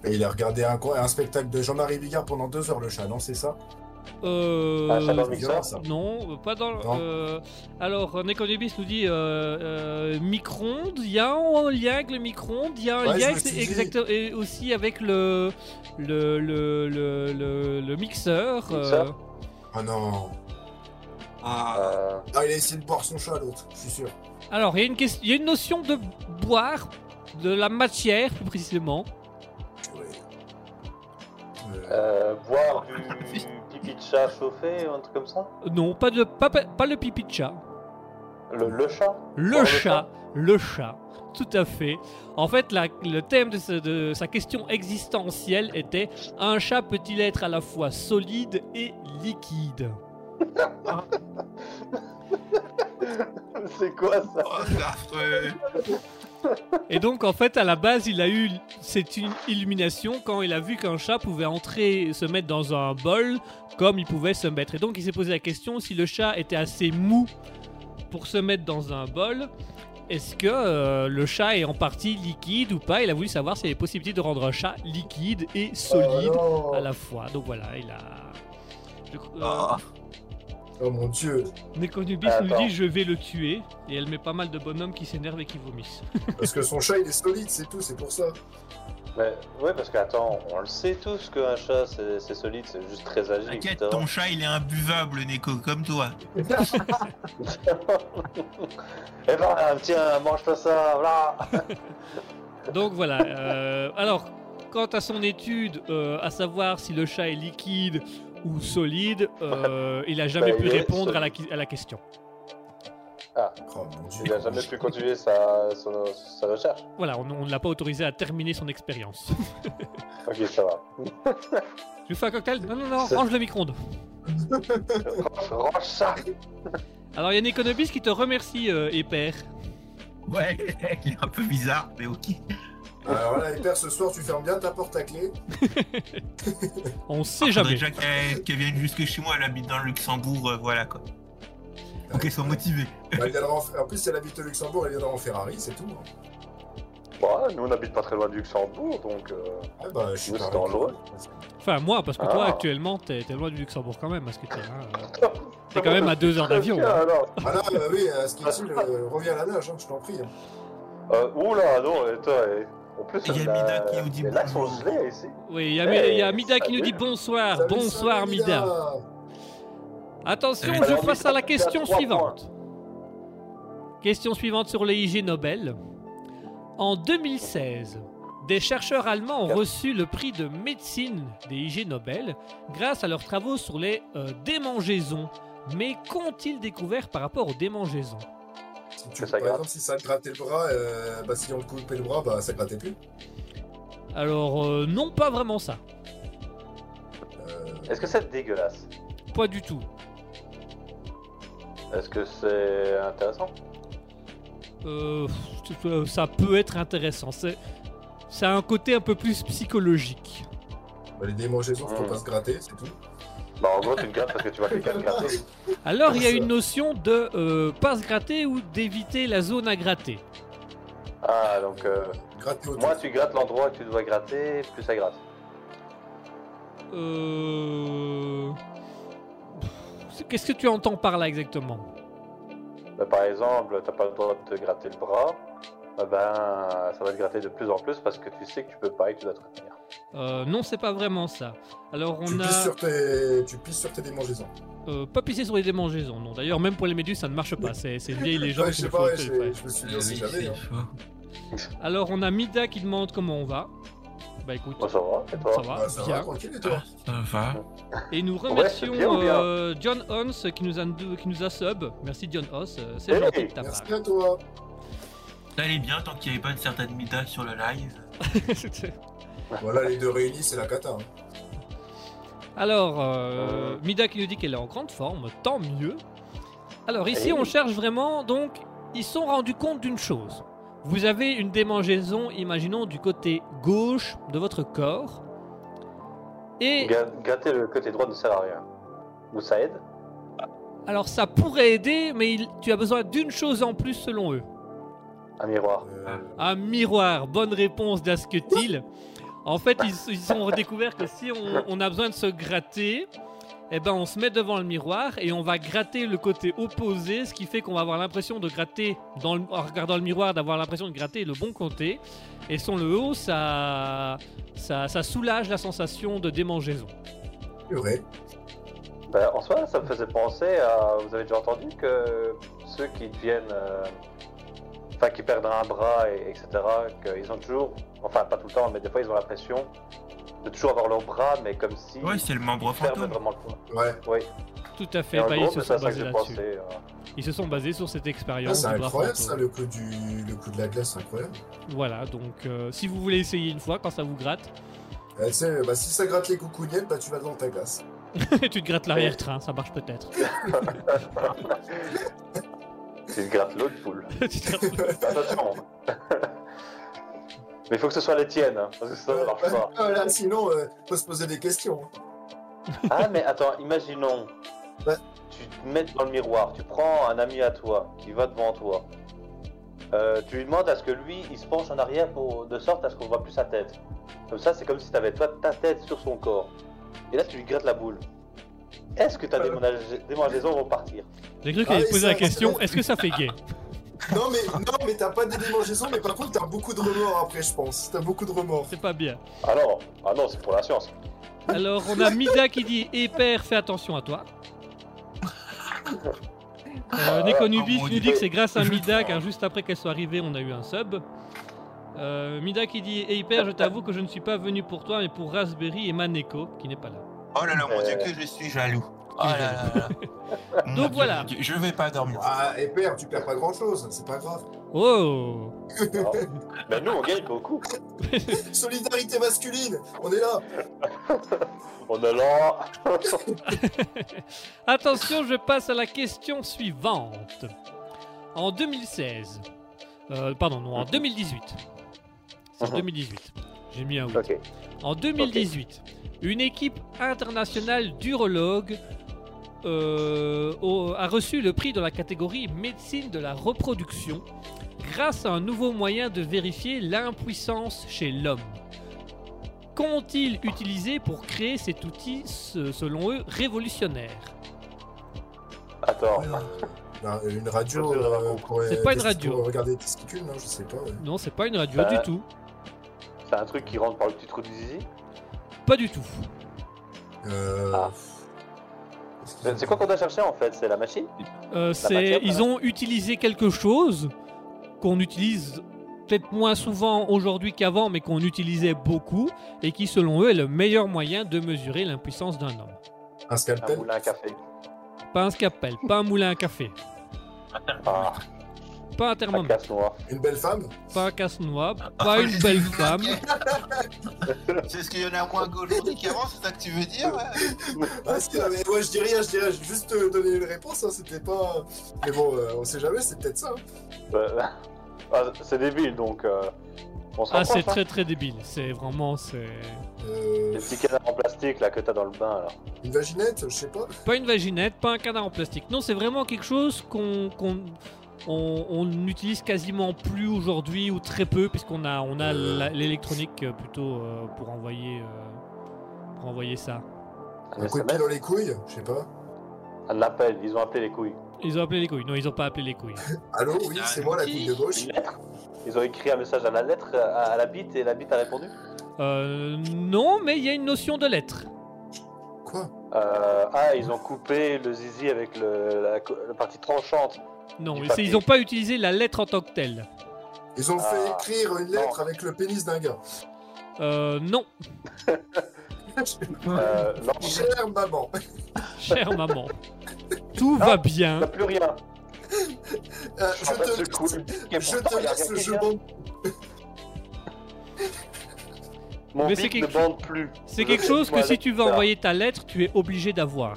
Et il a regardé un, spectacle de Jean-Marie Bigard pendant deux heures, le chat, non, c'est ça? Euh, dans violent, ça. Non, pas dans. Non. euh, alors, Nekonebis nous dit euh, euh, micro-ondes. Il y a un lien avec le micro-ondes. Il y a un Ouais, lien exact- et aussi avec le le le le, le, le mixeur. euh, Mixeur Ah non. Ah, Euh, Ah, il a essayé de boire son chat, l'autre, je suis sûr. Alors, il y, a une question- il y a une notion de boire de la matière, plus précisément. Euh, boire du pipi de chat chauffé ou un truc comme ça? Non, pas de pas, pas, le pipi de chat. le, le chat? Le Boire chat, le chat, tout à fait. En fait, la- le thème de, ce- de sa question existentielle était un chat peut-il être à la fois solide et liquide? <laughs> C'est quoi ça? Oh. <laughs> Et donc, en fait, à la base, il a eu cette une illumination quand il a vu qu'un chat pouvait entrer, se mettre dans un bol comme il pouvait se mettre. Et donc, il s'est posé la question si le chat était assez mou pour se mettre dans un bol. Est-ce que euh, le chat est en partie liquide ou pas? Il a voulu savoir s'il y avait possibilité de rendre un chat liquide et solide Oh, à la fois. Donc voilà, il a. Je Oh. Oh mon dieu. Nekonubis nous Attends. dit je vais le tuer et elle met pas mal de bonhommes qui s'énervent et qui vomissent. <laughs> Parce que son chat, il est solide, c'est tout, c'est pour ça. Mais, Ouais, parce que attends, on le sait tous qu'un chat c'est solide, c'est juste très agile. T'inquiète, ton chat il est imbuvable, Neko, comme toi. <laughs> Eh ben, tiens, mange-toi ça, voilà <laughs> Donc voilà. euh, alors, quant à son étude, euh, à savoir si le chat est liquide ou solide, euh, il a jamais Bah, pu répondre à la, à question. Oh mon dieu. Il a jamais pu continuer sa, son- sa recherche. Voilà, on ne l'a pas autorisé à terminer son expérience. <laughs> Ok, ça va. Je lui fais un cocktail? Non, non, non, range le micro-ondes. Range <laughs> range ça Alors, il y a Nekonobis qui te remercie, euh, Épère. Ouais, <laughs> il est un peu bizarre, mais ok. Alors là, Hyper, ce soir, tu fermes bien ta porte à clé. <laughs> On sait Faudrait jamais. déjà qu'elle qu'elle vienne jusque chez moi, elle habite dans le Luxembourg, euh, voilà quoi. Faut qu'elle soit motivée. Elle viendra en... en plus, si elle habite au Luxembourg, elle viendra en Ferrari, c'est tout. Bon, nous on n'habite pas très loin du Luxembourg, donc. euh, Ah bah, je suis C'est dangereux. Enfin, moi, parce que toi, Ah. actuellement, t'es loin du Luxembourg quand même, parce que t'es hein, euh, <laughs> t'es quand même à deux heures d'avion. Hein. alors. Ah là, euh, oui, euh, ce qui est euh, reviens à la nage, hein, je t'en prie. hein. Euh, oula, non, et toi, et- en plus, Il y a Mida qui nous dit les lacs sont bonjour. gelés ici. Oui, il y, a Hey, il y a Mida qui nous dit bonsoir. Salut, bonsoir, salut, Mida. Attention, Salut. je passe à la question suivante. Question suivante sur les IG Nobel. En 2016, des chercheurs allemands ont reçu le prix de médecine des IG Nobel grâce à leurs travaux sur les euh, démangeaisons. Mais qu'ont-ils découvert par rapport aux démangeaisons? Tu, ça par gratte. exemple, si ça te grattait le bras, euh, bah, si on te coupait le bras, bah, ça grattait plus. Alors, euh, non, pas vraiment ça. Euh, Est-ce que c'est dégueulasse? Pas du tout. Est-ce que c'est intéressant? Euh, pff, ça peut être intéressant. C'est, ça a un côté un peu plus psychologique. bah, les démangeaisons, faut Hmm. pas se gratter, c'est tout. Bah, en gros, tu te grattes parce que tu vas quelqu'un te gratter. Alors, il y a une notion de euh, pas se gratter ou d'éviter la zone à gratter. Ah, donc, euh, moins tu grattes l'endroit que tu dois gratter, plus ça gratte. Euh... Qu'est-ce que tu entends par là exactement? Bah, par exemple, t'as pas le droit de te gratter le bras, ben, ça va te gratter de plus en plus parce que tu sais que tu peux pas et que tu dois te retenir. euh, Non, c'est pas vraiment ça. Alors, Tu on pisses, a sur tes... tu pisses sur tes démangeaisons. euh, pas pisser sur les démangeaisons. Non, d'ailleurs, même pour les méduses, ça ne marche pas. C'est, une vieille légende. Ouais, je ouais, ouais. je me suis dit, Ah on sait oui, jamais. c'est hein. Alors, on a Mida qui demande comment on va. Bah écoute, Bon, ça va, et toi ça va, Bah, ça bien. va, tranquille, et toi Ça va. Et nous remercions bien bien euh, John Hans qui nous, a, qui nous a sub. Merci John Hans, euh, c'est Hey, gentil de ta part. Merci à toi. Ça allait bien tant qu'il n'y avait pas une certaine Mida sur le live. <laughs> Voilà, les deux réunis, c'est la cata. hein. Alors, euh. Mida qui nous dit qu'elle est en grande forme, tant mieux. Alors ici, on cherche vraiment, donc, ils sont rendus compte d'une chose. Vous avez une démangeaison, imaginons, du côté gauche de votre corps. Et Gra- Gratter le côté droit ne sert à rien. Ou ça aide? Alors ça pourrait aider, mais il- tu as besoin d'une chose en plus selon eux. Un miroir. Euh, Un miroir, bonne réponse d'Asketil. En fait, ils, ils ont découvert que si on, on a besoin de se gratter, eh ben on se met devant le miroir et on va gratter le côté opposé, ce qui fait qu'on va avoir l'impression de gratter, dans le- en regardant le miroir, d'avoir l'impression de gratter le bon côté. Et sur le haut, ça, ça, ça soulage la sensation de démangeaison. purée. Ben, en soi, ça me faisait penser à. Vous avez déjà entendu que ceux qui deviennent. euh, Enfin, qui perdent un bras, et, etc., qu'ils ont toujours. Enfin, pas tout le temps, mais des fois, ils ont l'impression de toujours avoir leur bras, mais comme si. Ouais, c'est le membre fantôme. vraiment le. Ouais. Oui, Tout à fait, bah, gros, ils se c'est sont basés là-dessus. euh. Ils se sont basés sur cette Ah, expérience. c'est du bras incroyable ça, le coup, du... le coup de la glace, c'est incroyable. Voilà, donc euh, si vous voulez essayer une fois, quand ça vous gratte, tu sais, bah, si ça gratte les coucougnettes, bah, tu vas dans ta glace. <laughs> tu te grattes l'arrière-train, ça marche peut-être. <laughs> Tu grattes l'autre poule. <laughs> Te Attention <laughs> Mais il faut que ce soit les tiennes, hein, parce que ça ne marche pas. Là, sinon, euh, faut se poser des questions. <laughs> Ah, mais attends, imaginons. Ouais. Tu te mets dans le miroir, tu prends un ami à toi qui va devant toi. Euh, tu lui demandes à ce que lui, il se penche en arrière pour, de sorte à ce qu'on voit plus sa tête. Comme ça, c'est comme si tu avais toi ta tête sur son corps. Et là, tu lui grattes la boule. Est-ce que ta démangeaison vont partir J'ai cru Ah qu'elle poser ça, la question va. est-ce que ça fait gay? <laughs> Non, mais, non, mais t'as pas des démangeaisons, mais par contre, t'as beaucoup de remords après, je pense. T'as beaucoup de remords. C'est pas bien. Ah non, ah non, c'est pour la science. Alors, on a Mida qui dit Et père, fais attention à toi. <laughs> Euh, Nekonubis mon nous dit que c'est grâce à Mida, car juste après qu'elle soit arrivée, on a eu un sub. Euh, Mida qui dit Et père, je t'avoue que je ne suis pas venu pour toi, mais pour Raspberry et Maneko, qui n'est pas là. Oh là là, mon Euh. dieu, que je suis jaloux. Oh là là là. <laughs> Donc voilà. Je vais pas dormir. Ah, et perds, tu perds pas grand chose, c'est pas grave. Oh <laughs> Ben nous, on gagne beaucoup. <laughs> Solidarité masculine, on est là. On est là. Attention, je passe à la question suivante. En 2016, euh, pardon, non, en 2018. C'est en Mhm. 2018. J'ai mis un oui. Ok. En 2018, une équipe internationale d'urologues euh, a reçu le prix dans la catégorie médecine de la reproduction grâce à un nouveau moyen de vérifier l'impuissance chez l'homme. Qu'ont-ils utilisé pour créer cet outil, selon eux, révolutionnaire? Attends. Ben, une radio. Euh, C'est euh, pas une radio. pour Regarder les testicules, non, je sais pas. ouais. Non, c'est pas une radio Bah, du tout. C'est un truc qui rentre par le petit trou du zizi? Pas du tout. Euh... Ah. C'est quoi qu'on doit chercher en fait? C'est la machine? Euh, c'est, ils ont utilisé quelque chose qu'on utilise peut-être moins souvent aujourd'hui qu'avant, mais qu'on utilisait beaucoup, et qui, selon eux, est le meilleur moyen de mesurer l'impuissance d'un homme. Un Un scalpel moulin à café. Pas un scalpel, pas un moulin à café, Ah, pas un un thermomètre, casse-noix. Une belle femme pas un casse-noix, pas une <laughs> belle femme. <laughs> C'est ce qu'il y en a moins qu'aujourd'hui <laughs> qu'avant, c'est ça que tu veux dire ouais Ah, mais moi je dis rien, je dis rien, j'ai juste donné une réponse, hein, c'était pas. Mais bon, euh, on sait jamais, c'est peut-être ça. hein. Euh, ah, c'est débile donc. euh, on Ah, c'est hein. très très débile. C'est vraiment, c'est Euh, Les petits canards en plastique là que t'as dans le bain là. une vaginette, je sais pas. pas une vaginette, pas un canard en plastique. Non, c'est vraiment quelque chose qu'on qu'on- on, on utilise quasiment plus aujourd'hui ou très peu puisqu'on a on a Euh. la- l'électronique euh, plutôt euh, pour envoyer euh, pour envoyer ça. Un Un coup de pied SMS dans les couilles, je sais pas. Un appel, ils ont appelé les couilles. Ils ont appelé les couilles. Non, ils ont pas appelé les couilles. <laughs> Allô, oui, Ah, c'est moi la couille de gauche. Ils ont écrit un message à la lettre, à, à la bite, et la bite a répondu Euh, non, mais il y a une notion de lettre. Quoi? Euh, Ah, ils ont coupé le zizi avec le, la partie tranchante. Non, ils ont pas utilisé la lettre en tant que telle. Ils ont fait Ah, écrire une lettre non. avec le pénis d'un gars. Euh, non, <laughs> Euh, non, <laughs> Chère maman. chère maman. <laughs> Tout va il bien. n'y a plus rien. Euh, Ah, bah, je ce te, coup, et je te laisse, je bande. Mon Mais c'est quelque ne chose- bande plus. C'est Je quelque chose que si tu veux envoyer ta lettre, tu es obligé d'avoir.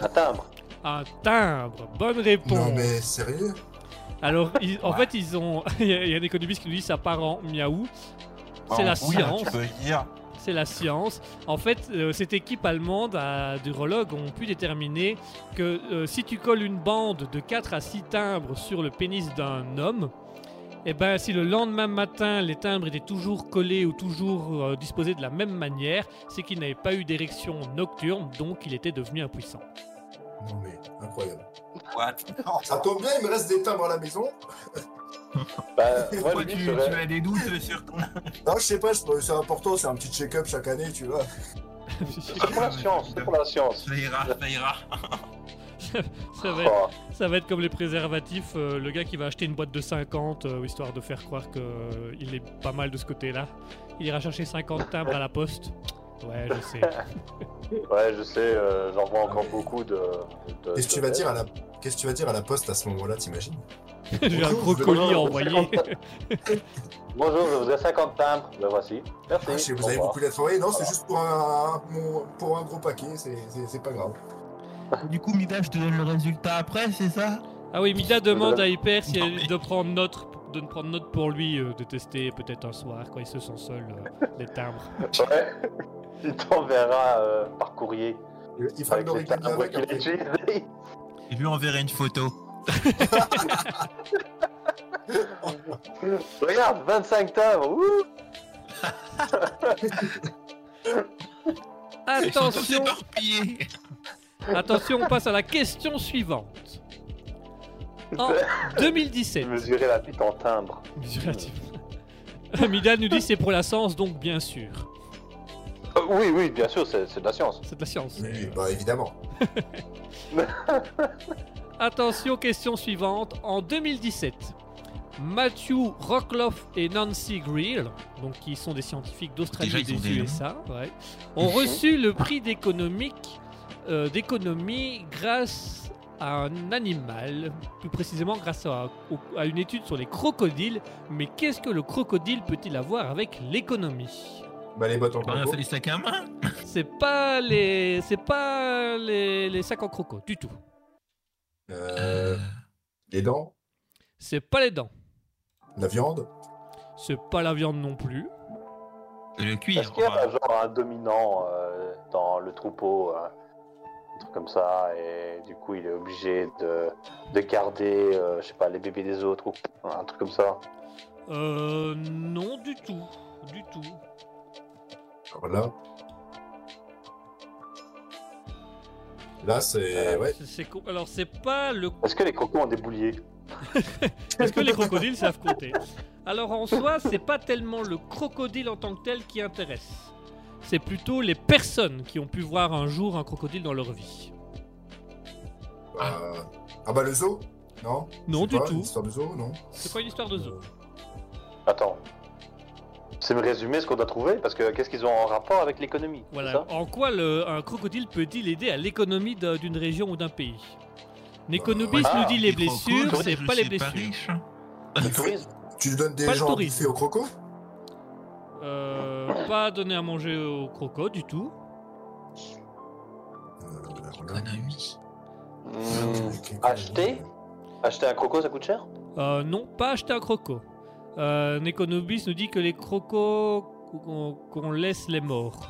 Un timbre. Un timbre. Bonne réponse. Non mais sérieux? Alors, ils- en Ouais. fait, ils ont. <laughs> Il y a il y a un économiste qui nous dit ça part en miaou. C'est la Bon, oui, science. Tu peux dire. C'est la science. En fait, euh, cette équipe allemande à- d'urologues ont pu déterminer que euh, si tu colles une bande de 4 à 6 timbres sur le pénis d'un homme, et ben si le lendemain matin les timbres étaient toujours collés ou toujours euh, disposés de la même manière, c'est qu'il n'avait pas eu d'érection nocturne, donc il était devenu impuissant. Non mais incroyable. What? Ça tombe bien, il me reste des timbres à la maison. <laughs> Bah, moi, Pourquoi le tu, as des doutes sur ton. Non, je sais pas, c'est important, c'est un petit check-up chaque année, tu vois. <laughs> C'est pour la science, c'est pour la science. Ça ira, ça ira. ça, va être, Oh, ça va être comme les préservatifs, euh, le gars qui va acheter une boîte de 50 euh, histoire de faire croire qu'il est pas mal de ce côté-là. Il ira chercher 50 timbres à la poste. Ouais, je sais. <laughs> ouais, je sais, euh, j'en vois encore beaucoup de. de- Qu'est-ce que tu vas dire à la, qu'est-ce que tu vas dire à la poste à ce moment-là, t'imagines? <laughs> J'ai un gros colis bonjour, envoyé. 50 <laughs> Bonjour, je voudrais 50 timbres. Ben voici. Merci. Ah, je sais, Vous avez beaucoup d'être envoyé Non, c'est juste pour un, pour un gros paquet, c'est- pas grave. Du coup, Mida, je te donne le résultat après, c'est ça? Ah oui, Mida demande à Hyper si elle- de prendre note, de prendre note pour lui, euh, de tester peut-être un soir quand il se sent seul euh, les timbres. Ouais. Il t'enverra euh, par courrier. Il fera Avec une les avec qu'il a lui enverrai une photo. <laughs> Regarde, 25 timbres. <laughs> Attention, <laughs> attention, on passe à la question suivante. En 2017, Mesurer la bite en timbre. Mida nous dit c'est pour la science, donc bien sûr. Euh, oui, oui, bien sûr, c'est de la science. C'est de la science. Oui, bah évidemment. <laughs> Attention, question suivante. En 2017, Matthew Rockloff et Nancy Greer, donc qui sont des scientifiques d'Australie et des. USA, ouais, ont reçu le prix d'économique euh, d'économie grâce à un animal, plus précisément grâce à une étude sur les crocodiles. Mais qu'est-ce que le crocodile peut-il avoir avec l'économie? Bah, les bottes en fait les sacs à main. <laughs> C'est pas les, c'est pas les, les sacs en croco du tout. Euh, les dents, C'est pas les dents. la viande. C'est pas la viande non plus. Le cuir. Est-ce qu'il y a genre un dominant euh, dans le troupeau, euh, un truc comme ça, et du coup il est obligé de, de garder, euh, je sais pas, les bébés des autres ou un truc comme ça? Euh, non du tout, du tout. Alors là. C'est. Ouais. C'est- c'est co- Alors c'est pas le. Est-ce que les crocos ont des bouliers <laughs> Est-ce que les crocodiles savent compter? Alors en soi, c'est pas tellement le crocodile en tant que tel qui intéresse. C'est plutôt les personnes qui ont pu voir un jour un crocodile dans leur vie. bah, Ah bah le zoo? Non? Non, C'est du pas tout. Une histoire de zoo, non? C'est pas une histoire de zoo. Attends. C'est me résumer ce qu'on a trouvé Parce que qu'est-ce qu'ils ont en rapport avec l'économie Voilà. ça? En quoi le- un crocodile peut-il aider à l'économie d'un- d'une région ou d'un pays? Néconobis Ah, nous dit les blessures, c'est pas les pas blessures. Le <laughs> tourisme. Tu donnes des Pas gens au croco? Euh, pas donner à manger aux crocos du tout. Économie. Les- Acheter? Acheter un croco ça coûte cher? Euh, non, pas acheter un croco. Euh, Nekonobis nous dit que les crocos qu'on laisse les morts.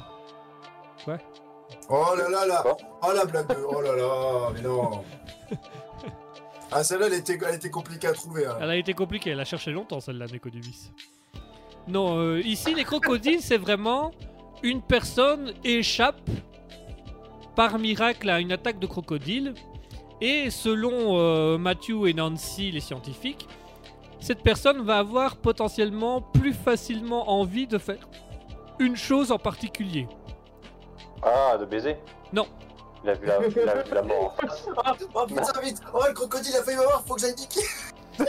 Oh là là là Oh la blague de... Oh là là Mais non <laughs> Ah celle-là, elle était, elle était compliquée à trouver. hein. Elle a été compliquée, elle a cherché longtemps celle-là, Nekonobis. Non, euh, ici les crocodiles, c'est vraiment une personne échappe par miracle à une attaque de crocodile. Et selon euh, Matthew et Nancy, les scientifiques, cette personne va avoir potentiellement plus facilement envie de faire une chose en particulier. Ah, de baiser? Non. Il a vu la, il a vu la mort. <laughs> Oh putain, vite Oh le crocodile a failli m'avoir, faut que j'aille niquer <laughs>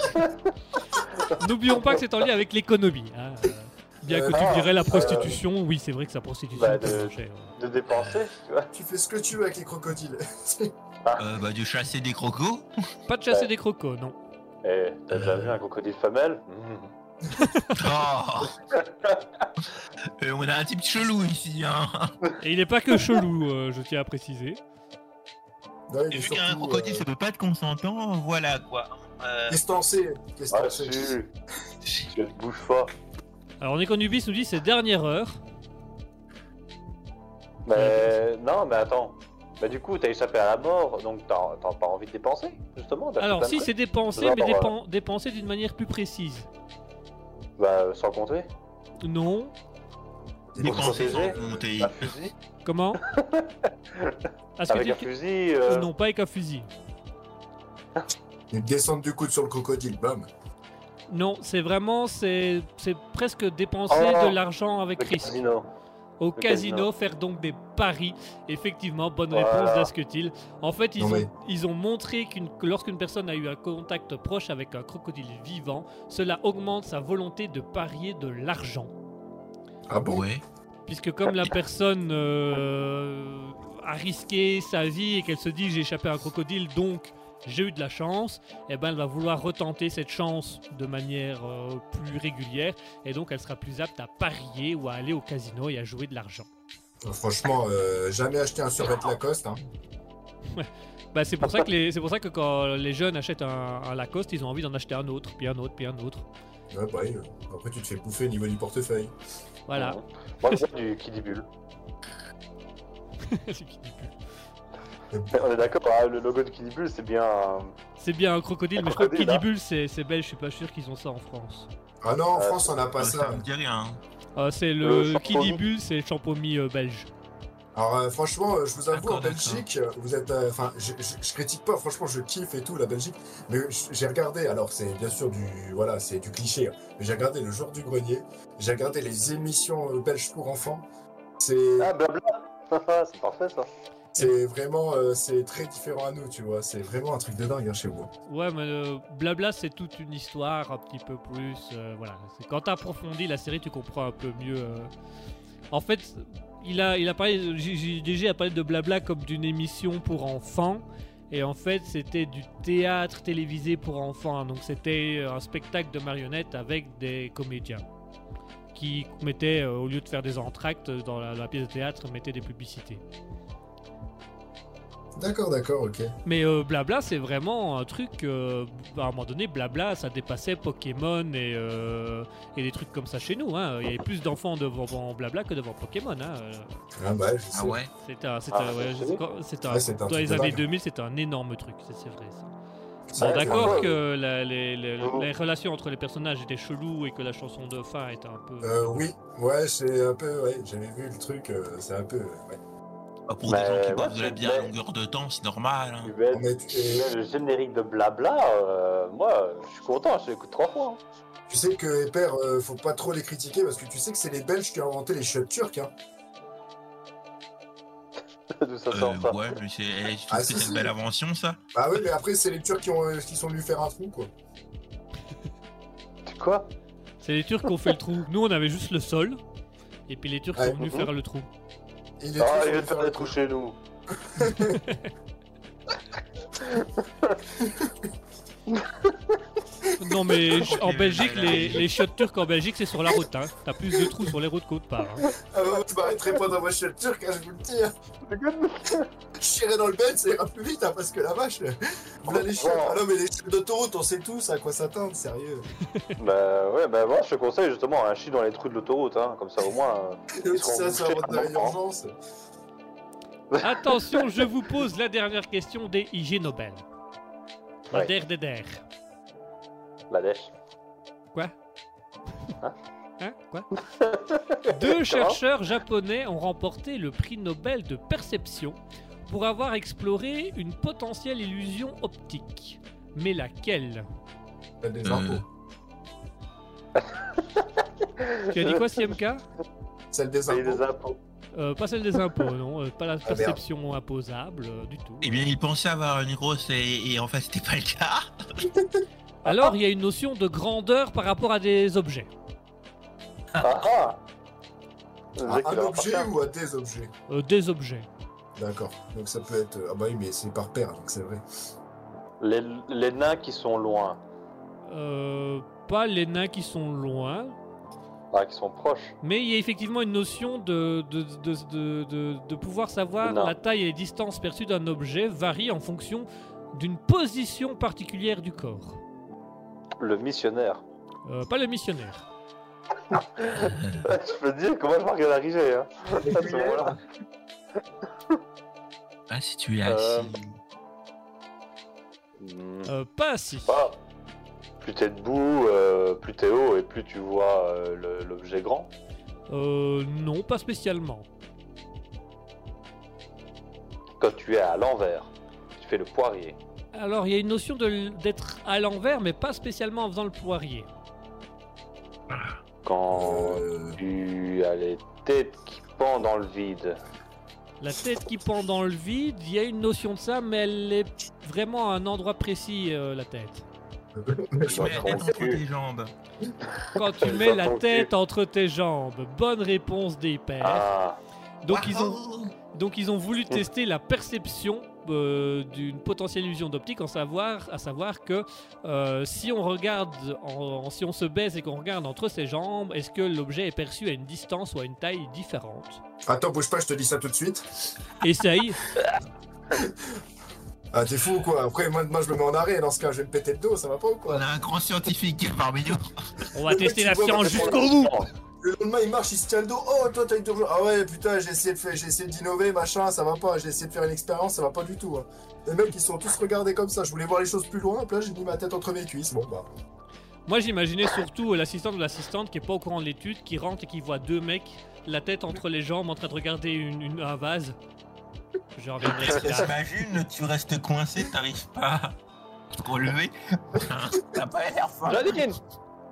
N'oublions pas que c'est en lien avec l'économie. hein. Euh, Bien que tu Euh, dirais la prostitution, oui, c'est vrai que sa prostitution Bah, de- cher. De dépenser, tu vois. Tu fais ce que tu veux avec les crocodiles. Euh, bah, de chasser des crocos. Pas de chasser Ouais. des crocos, non. Eh, t'as déjà Euh. vu un crocodile femelle. <laughs> Oh. Euh, on a un type chelou ici. Hein. <laughs> Et il n'est pas que chelou, euh, je tiens à préciser. Non, il Et est vu qu'un surtout, crocodile, euh, ça peut pas être consentant, voilà quoi. Euh, Distancé, Ah, distancé. si Je ne bouge pas. Alors Nekonubis nous dit c'est dernière heure. Mais non, mais attends. Bah du coup, t'as échappé à la mort, donc t'as pas envie de dépenser, justement Alors si c'est dépensé, Genre, mais euh, dépen- dépensé d'une manière plus précise. Bah, sans compter. Non. Protéger, sans compter. Comment? Est-ce que Avec un tu- fusil euh, Non, pas avec un fusil. Une descente du coude sur le crocodile, bam. Non, c'est vraiment, c'est c'est presque dépenser Oh, de l'argent avec Chris. casino. Au casino. casino, faire donc des paris. Effectivement, bonne Voilà. réponse d'Asketil. En fait, ils, Non, ont, mais- ils ont montré qu'une- que lorsqu'une personne a eu un contact proche avec un crocodile vivant, cela augmente sa volonté de parier de l'argent. Ah bon Ouais. Puisque comme la personne euh, a risqué sa vie et qu'elle se dit j'ai échappé à un crocodile, donc j'ai eu de la chance, eh ben elle va vouloir retenter cette chance de manière euh, plus régulière et donc elle sera plus apte à parier ou à aller au casino et à jouer de l'argent. Franchement, euh, jamais acheté un survêt Lacoste. Hein. <laughs> Bah, c'est pour ça que les, c'est pour ça que quand les jeunes achètent un, un Lacoste, ils ont envie d'en acheter un autre, puis un autre, puis un autre. Ouais, bah, oui, euh, après, tu te fais bouffer au niveau du portefeuille. Voilà. Moi, vois du Kidibule. C'est qui dit plus. <laughs> On est d'accord, hein, le logo de Kidibule, c'est bien. un- C'est bien un crocodile, Un mais je crois que crocodile, hein. Kidibule c'est c'est belge, je suis pas sûr qu'ils ont ça en France. Ah non, en Euh, France, on n'a pas ça. ça me dit rien. Euh, c'est Le le. Kidibule, c'est le champomis euh, belge. Alors, euh, franchement, euh, je vous avoue, D'accord, en Belgique, vous êtes. euh, Enfin, je, je- je critique pas, franchement, je kiffe et tout, la Belgique. Mais j'ai regardé, alors, c'est bien sûr du. Voilà, c'est du cliché. hein, mais j'ai regardé le jour du grenier. J'ai regardé les émissions belges pour enfants. C'est. Ah, blabla <laughs> C'est parfait ça. C'est vraiment, euh, c'est très différent à nous, tu vois. C'est vraiment un truc de dingue hein, chez vous. Ouais, mais euh, blabla, c'est toute une histoire un petit peu plus. euh, voilà, quand t'approfondis la série, tu comprends un peu mieux. En fait, il a, il a parlé, JG a parlé de blabla comme d'une émission pour enfants. Et en fait, c'était du théâtre télévisé pour enfants. Donc, c'était un spectacle de marionnettes avec des comédiens qui mettaient, au lieu de faire des entractes dans la, la pièce de théâtre, mettaient des publicités. D'accord, d'accord, ok. Mais euh, Blabla, c'est vraiment un truc. euh, à un moment donné, Blabla, ça dépassait Pokémon et, euh, et des trucs comme ça chez nous. hein. Il y avait plus d'enfants devant Blabla que devant Pokémon. hein. Ah bah, je sais. Ah ouais C'était un, Ah, un- ouais, un dans les de années dingue. 2000, c'était un énorme truc. C'est vrai. ça. Bon, d'accord que la- les, les- les relations entre les personnages étaient cheloues et que la chanson de fin était un peu. Euh, oui, ouais, c'est un peu, ouais, j'avais vu le truc, euh, c'est un peu, ouais. Bah, Pour Mais des gens qui ouais, boivent de la bière à longueur de temps, c'est normal. hein. Le générique de blabla, euh, moi je suis content, je l'écoute trois fois. hein. Tu sais que les pères, euh, faut pas trop les critiquer parce que tu sais que c'est les Belges qui ont inventé les shots turcs, hein. <laughs> D'où ça sort ça Euh, ouais, mais c'est eh, Ah, si, si. une belle invention ça. Ah oui, mais après, c'est les Turcs qui, ont, euh, qui sont venus faire un trou, quoi. Quoi? C'est les Turcs qui ont fait le trou. Nous, on avait juste le sol. Et puis les Turcs Ouais. sont venus Mhm. faire le trou. Ah, il vient de faire des trous chez nous. <laughs> <laughs> Non mais <laughs> en Belgique, les, les shots turcs en Belgique c'est sur la route. Hein. T'as plus de trous sur les routes qu'autre part. hein. Ah bah, je m'arrêterai pas dans ma shot turque, hein, je vous le dis. hein. <laughs> Je chierai dans le bed, ça ira plus vite, hein, parce que la vache, voilà les shots. Ah non, mais les shots d'autoroute, on sait tous à quoi s'attendre, sérieux. <laughs> Bah ouais, bah moi je te conseille justement un chi dans les trous de l'autoroute, hein, comme ça au moins. euh, ça, ça dans hein. l'urgence. Attention, je vous pose la dernière question des IG Nobel. Ouais. der des der. La dèche. Quoi? Hein? Hein? Quoi? <laughs> Deux chercheurs japonais ont remporté le prix Nobel de perception pour avoir exploré une potentielle illusion optique. Mais laquelle? Des Euh, impôts. <laughs> Tu as dit quoi, CMK Celle des impôts. Euh, Pas celle des impôts, non. euh, pas la Ah, perception imposable euh, du tout. Eh bien, il pensait avoir une grosse et, et en fait, c'était pas le cas. <laughs> Alors, il y a une notion de grandeur par rapport à des objets. Ah ah À mec, il un objet ou à des objets? Euh, des objets. D'accord. Donc ça peut être. Ah bah oui, mais c'est par paire, donc c'est vrai. les, les nains qui sont loin, Euh, pas les nains qui sont loin, ah, qui sont proches. mais il y a effectivement une notion de, de, de, de, de- de pouvoir savoir Non. la taille et les distances perçues d'un objet varient en fonction d'une position particulière du corps. Le missionnaire. Euh, pas le missionnaire. <laughs> je peux te dire comment je vais regarder arriver, hein. À ce moment-là. Ah, si tu es Euh, assis. Hmm. Euh, pas assis. Ah. Plus t'es debout, euh, plus t'es haut et plus tu vois euh, l'objet grand. Euh, non, pas spécialement. Quand tu es à l'envers, tu fais le poirier. Alors, il y a une notion de- d'être à l'envers, mais pas spécialement en faisant le poirier. Quand Euh, tu as les têtes qui pendent dans le vide. La tête qui pend dans le vide, il y a une notion de ça, mais elle est vraiment à un endroit précis, euh, la tête. Tu mets la tête entre tes jambes. Quand tu mets la tête entre tes jambes, bonne réponse des pères. Ah, Donc ils ont donc ils ont voulu tester la perception euh, d'une potentielle illusion d'optique, en savoir à savoir que euh, si on regarde, en- en- si on se baisse et qu'on regarde entre ses jambes, est-ce que l'objet est perçu à une distance ou à une taille différente? Attends, bouge pas, je te dis ça tout de suite. Essaye. <laughs> Ah, t'es fou ou quoi Après, moi, moi, je me mets en arrêt. Dans ce cas, je vais me péter le dos, ça va pas ou quoi? On a un grand scientifique parmi nous. On va <laughs> tester la science jusqu'au bout. Le lendemain, il marche, il se tient le dos. Oh, toi, t'as une tour. Ah ouais, putain, j'ai essayé de faire, j'ai essayé d'innover, machin, ça va pas. J'ai essayé de faire une expérience, ça va pas du tout. hein. Les mecs, ils sont tous regardés comme ça. Je voulais voir les choses plus loin. Puis là, j'ai mis ma tête entre mes cuisses. Bon, bah. Moi j'imaginais surtout euh, l'assistante ou l'assistante qui est pas au courant de l'étude, qui rentre et qui voit deux mecs, la tête entre les jambes en train de regarder une, une- un vase. Je reviendrai plus tard. T'imagines, tu restes coincé, t'arrives pas à te relever. <laughs> T'as pas l'air fort.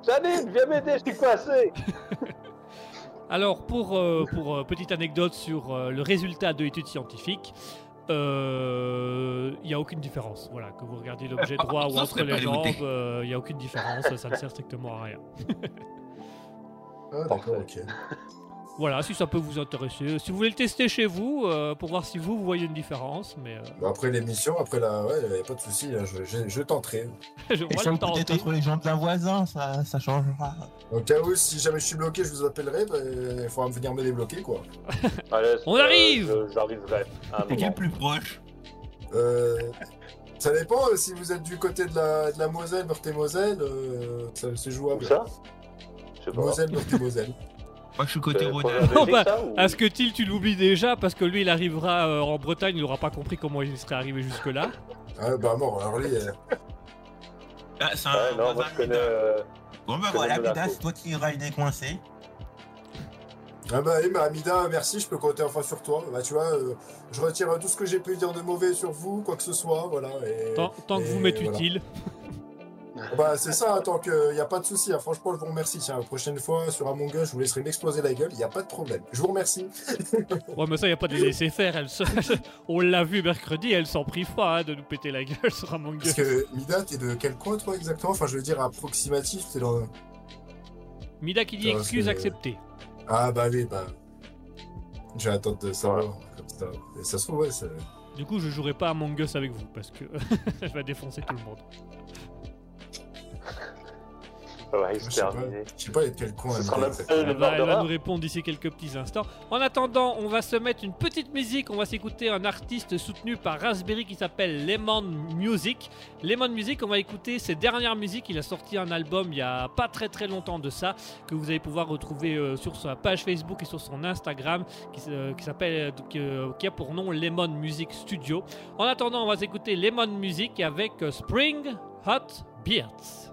Janine viens m'aider, je suis coincé <laughs> Alors pour, euh, pour euh, petite anecdote sur euh, le résultat de l'étude scientifique, euh, il n'y a aucune différence. Voilà, que vous regardiez l'objet Ah, droit <laughs> ou entre les jambes, il n'y a aucune différence, ça ne sert strictement à rien. Ah, d'accord, ok. Voilà, si ça peut vous intéresser. Si vous voulez le tester chez vous, euh, pour voir si vous, vous voyez une différence, mais euh, Bah, après l'émission, après la. Ouais, y a pas de souci, là, je, je, je tenterai. <laughs> je Et le le peut-être entre les jambes d'un voisin, ça, ça changera. Au cas où, si jamais je suis bloqué, je vous appellerai, bah, il faudra venir me débloquer, quoi. <laughs> Allez, On euh, arrive je- J'arriverai C'est qui est plus proche Euh, ça dépend, euh, si vous êtes du côté de la, de la Moselle, Meurthe-et-Moselle, euh, c'est jouable. Où ça? Je sais pas. Moselle, Meurthe-et-Moselle. Moi, je suis côté de la Non, bah, ça, ou- Est-ce que Til, tu l'oublies déjà parce que lui, il arrivera euh, en Bretagne, il n'aura pas compris comment il serait arrivé jusque-là. Ah, bah, mort, alors lui, euh, Ah, c'est un Ouais, non, moi voisin je connais. Mida. euh, Bon, bah voilà, Monaco. Mida, c'est toi qui iras aider coincé. Ah bah, eh, bah, Amida, merci, je peux compter enfin sur toi. Bah, tu vois, euh, je retire tout ce que j'ai pu dire de mauvais sur vous, quoi que ce soit, voilà. Et, Tant, tant que vous m'êtes voilà. utile. Bah, c'est ça, tant qu'il n'y a pas de souci. hein. Franchement, je vous remercie. Tiens, la prochaine fois, sur Among Us, je vous laisserai m'exploser la gueule, il n'y a pas de problème. Je vous remercie. Ouais, mais ça, il a pas de laisser faire. Elle se... <laughs> On l'a vu mercredi, elle s'en prive pas hein, de nous péter la gueule sur Among Parce Us. que, Mida, t'es de quel coin, toi, exactement? Enfin, je veux dire, approximatif, t'es dans. Mida qui dit Ça, excuse acceptée. Ah, bah oui, bah. Je vais attendre de savoir. Comme ça. Et ça se trouve, ouais, c'est. Du coup, je jouerai pas à Among Us avec vous parce que <laughs> je vais défoncer tout le monde. Ouais, il Je se sais pas, je sais pas, quel coin. Elle va, elle va nous répondre d'ici quelques petits instants. En attendant, on va se mettre une petite musique. On va s'écouter un artiste soutenu par Raspberry qui s'appelle Lemon Music. Lemon Music, on va écouter ses dernières musiques. Il a sorti un album il y a pas très très longtemps de ça que vous allez pouvoir retrouver euh, sur sa page Facebook et sur son Instagram qui, euh, qui s'appelle euh, qui, a pour nom Lemon Music Studio. En attendant, on va s'écouter Lemon Music avec Spring Hot Beards.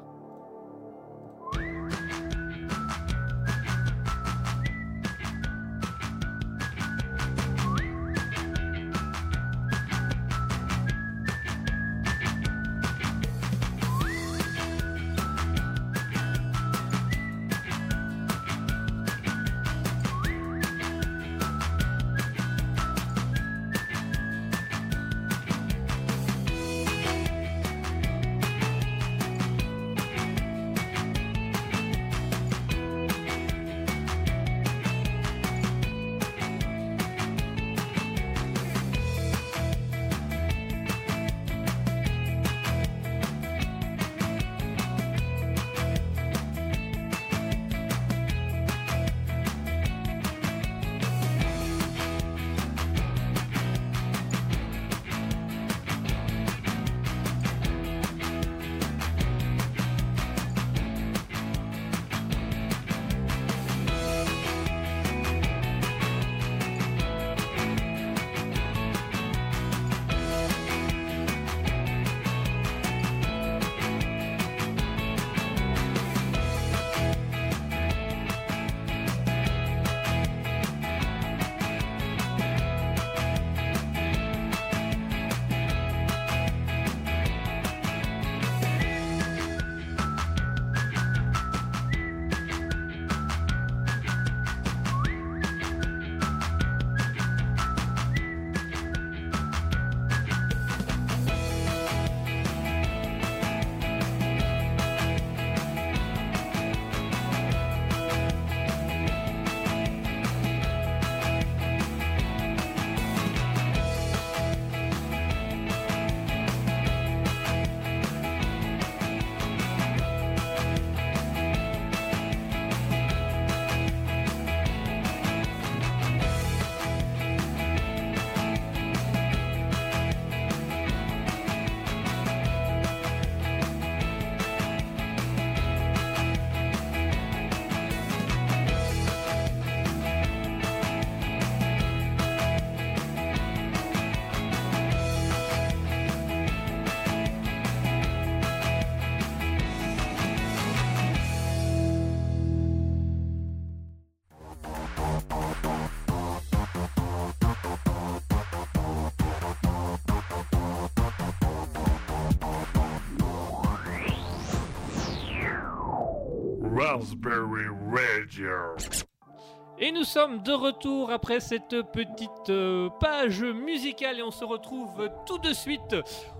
Et nous sommes de retour après cette petite euh, page musicale et on se retrouve tout de suite.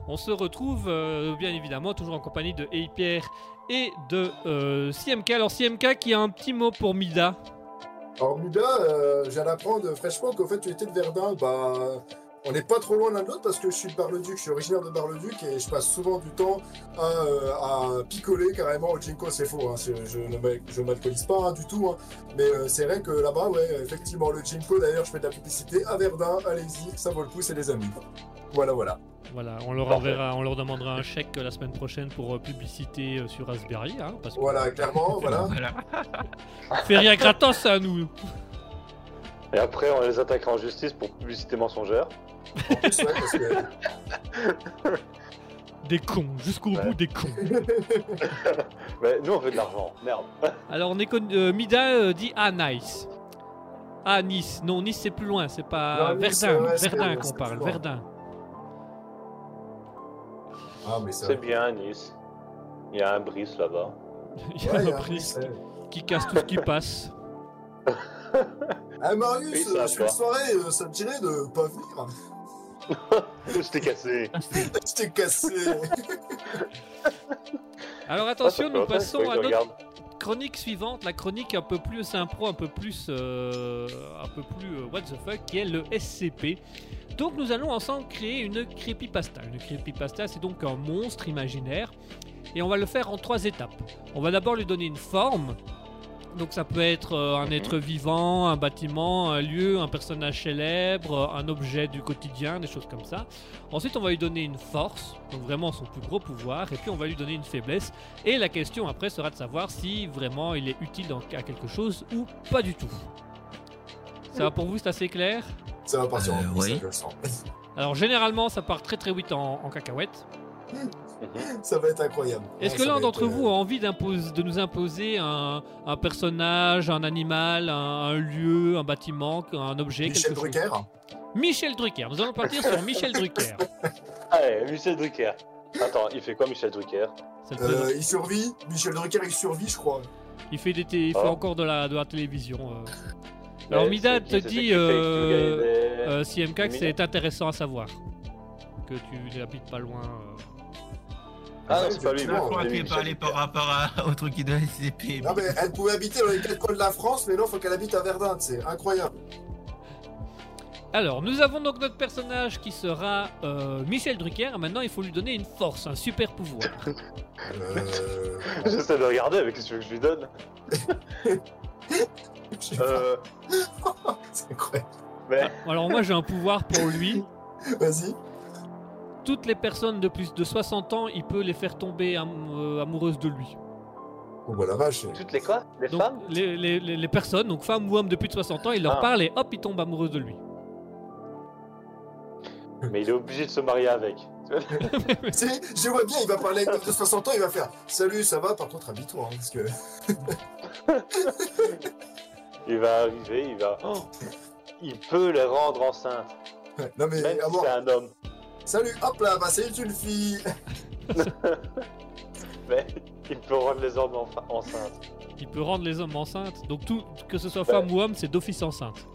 On se retrouve euh, bien évidemment toujours en compagnie de Hey Pierre et de euh, CMK. Alors CMK qui a un petit mot pour Mida? Alors, Muda, je viens d'apprendre fraîchement qu'au fait, tu étais de Verdun. Bah, on n'est pas trop loin l'un de l'autre parce que je suis de Bar-le-Duc, je suis originaire de Bar-le-Duc et je passe souvent du temps à, euh, à picoler carrément au Jinko. C'est faux, hein, je ne m'alcoolise pas hein, du tout. hein. Mais euh, c'est vrai que là-bas, ouais, effectivement, le Jinko, d'ailleurs, je fais de la publicité à Verdun. Allez-y, ça vaut le coup, c'est des amis. Voilà, voilà. Voilà, on leur enverra, on leur demandera un chèque la semaine prochaine pour euh, publicité euh, sur Raspberry, hein, parce que Voilà, clairement, <laughs> voilà. Voilà. fait rien gratos à nous. Et après, on les attaquera en justice pour publicité mensongère. En plus, ouais, parce que <laughs> Des cons, jusqu'au Ouais. bout des cons. <laughs> Mais nous, on veut de l'argent. Merde. <laughs> Alors on est con- euh, Mida euh, dit ah nice. Ah Nice, non Nice c'est plus loin, c'est pas Non, Verdun, ouais, Verdun qu'on parle. Verdun. Ah, ça. C'est bien, Nice. Il y a un bris là-bas. Il y a Ouais, un il y a un ouais. qui casse tout ce qui passe. Ah, Oui, Marius, va je une pas. soirée, euh, ça te dirait de pas venir Je t'ai cassé. Je t'ai cassé. <laughs> Alors Ah, attention, fait nous passons à notre regarde. chronique suivante, la chronique un peu plus impro, un peu plus, euh, un peu plus euh, what the fuck, qui est le SCP. Donc nous allons ensemble créer une creepypasta. Une creepypasta, c'est donc un monstre imaginaire, et on va le faire en trois étapes. On va d'abord lui donner une forme. Donc ça peut être euh, un être vivant, un bâtiment, un lieu, un personnage célèbre, un objet du quotidien, des choses comme ça. Ensuite, on va lui donner une force, donc vraiment son plus gros pouvoir, et puis on va lui donner une faiblesse. Et la question après sera de savoir si vraiment il est utile dans- à quelque chose ou pas du tout. Ça va pour vous, c'est assez clair? Ça va partir en Euh, oui. ça, je le sens. Alors généralement, ça part très très vite en, en cacahuète. Ça va être incroyable. Est-ce Ouais, que l'un d'entre être, vous euh, a envie de nous imposer un, un personnage, un animal, un, un lieu, un bâtiment, un objet, Michel quelque chose? Drucker Michel Drucker. Nous allons partir sur Michel Drucker. <laughs> Allez, Michel Drucker. Attends, il fait quoi, Michel Drucker? Euh, Il survit. Michel Drucker, il survit, je crois. Il fait, des il fait Oh. encore de la, de la télévision. euh. Alors Ouais, Mida te dit, euh, CMK, que c'est intéressant à savoir. Que tu n'habites pas loin. Ah non, Ouais, c'est pas lui. effectivement, Je crois c'est qu'il Michel parlait par rapport à, <laughs> au truc de SCP. Non, mais elle pouvait habiter dans les quatre coins de la France, mais non, faut qu'elle habite à Verdun, c'est incroyable. Alors, nous avons donc notre personnage qui sera euh, Michel Drucker. Maintenant, il faut lui donner une force, un super pouvoir. <laughs> Euh... J'essaie de regarder avec ce que je lui donne. <laughs> Euh, C'est incroyable. mais Alors, moi, j'ai un pouvoir pour lui. Vas-y. Toutes les personnes de plus de 60 ans, il peut les faire tomber am- euh, amoureuses de lui. Oh, bah la vache. toutes les quoi? Les Donc, femmes? les, les- les- les personnes, donc femmes ou hommes de plus de 60 ans, il leur Ah. parle et hop, ils tombent amoureux de lui. Mais il est obligé de se marier avec. <laughs> Tu sais, je vois bien, il va parler avec de 60 ans, il va faire Salut, ça va Par contre, habille-toi, hein, parce que. <laughs> Il va arriver, il va. Oh, il peut les rendre enceintes, Non, mais même si c'est un homme. Salut, hop là, bah c'est une fille. <laughs> Mais il peut rendre les hommes enceintes. Il peut rendre les hommes enceintes. Donc, tout, que ce soit Ouais. femme ou homme, c'est d'office enceinte.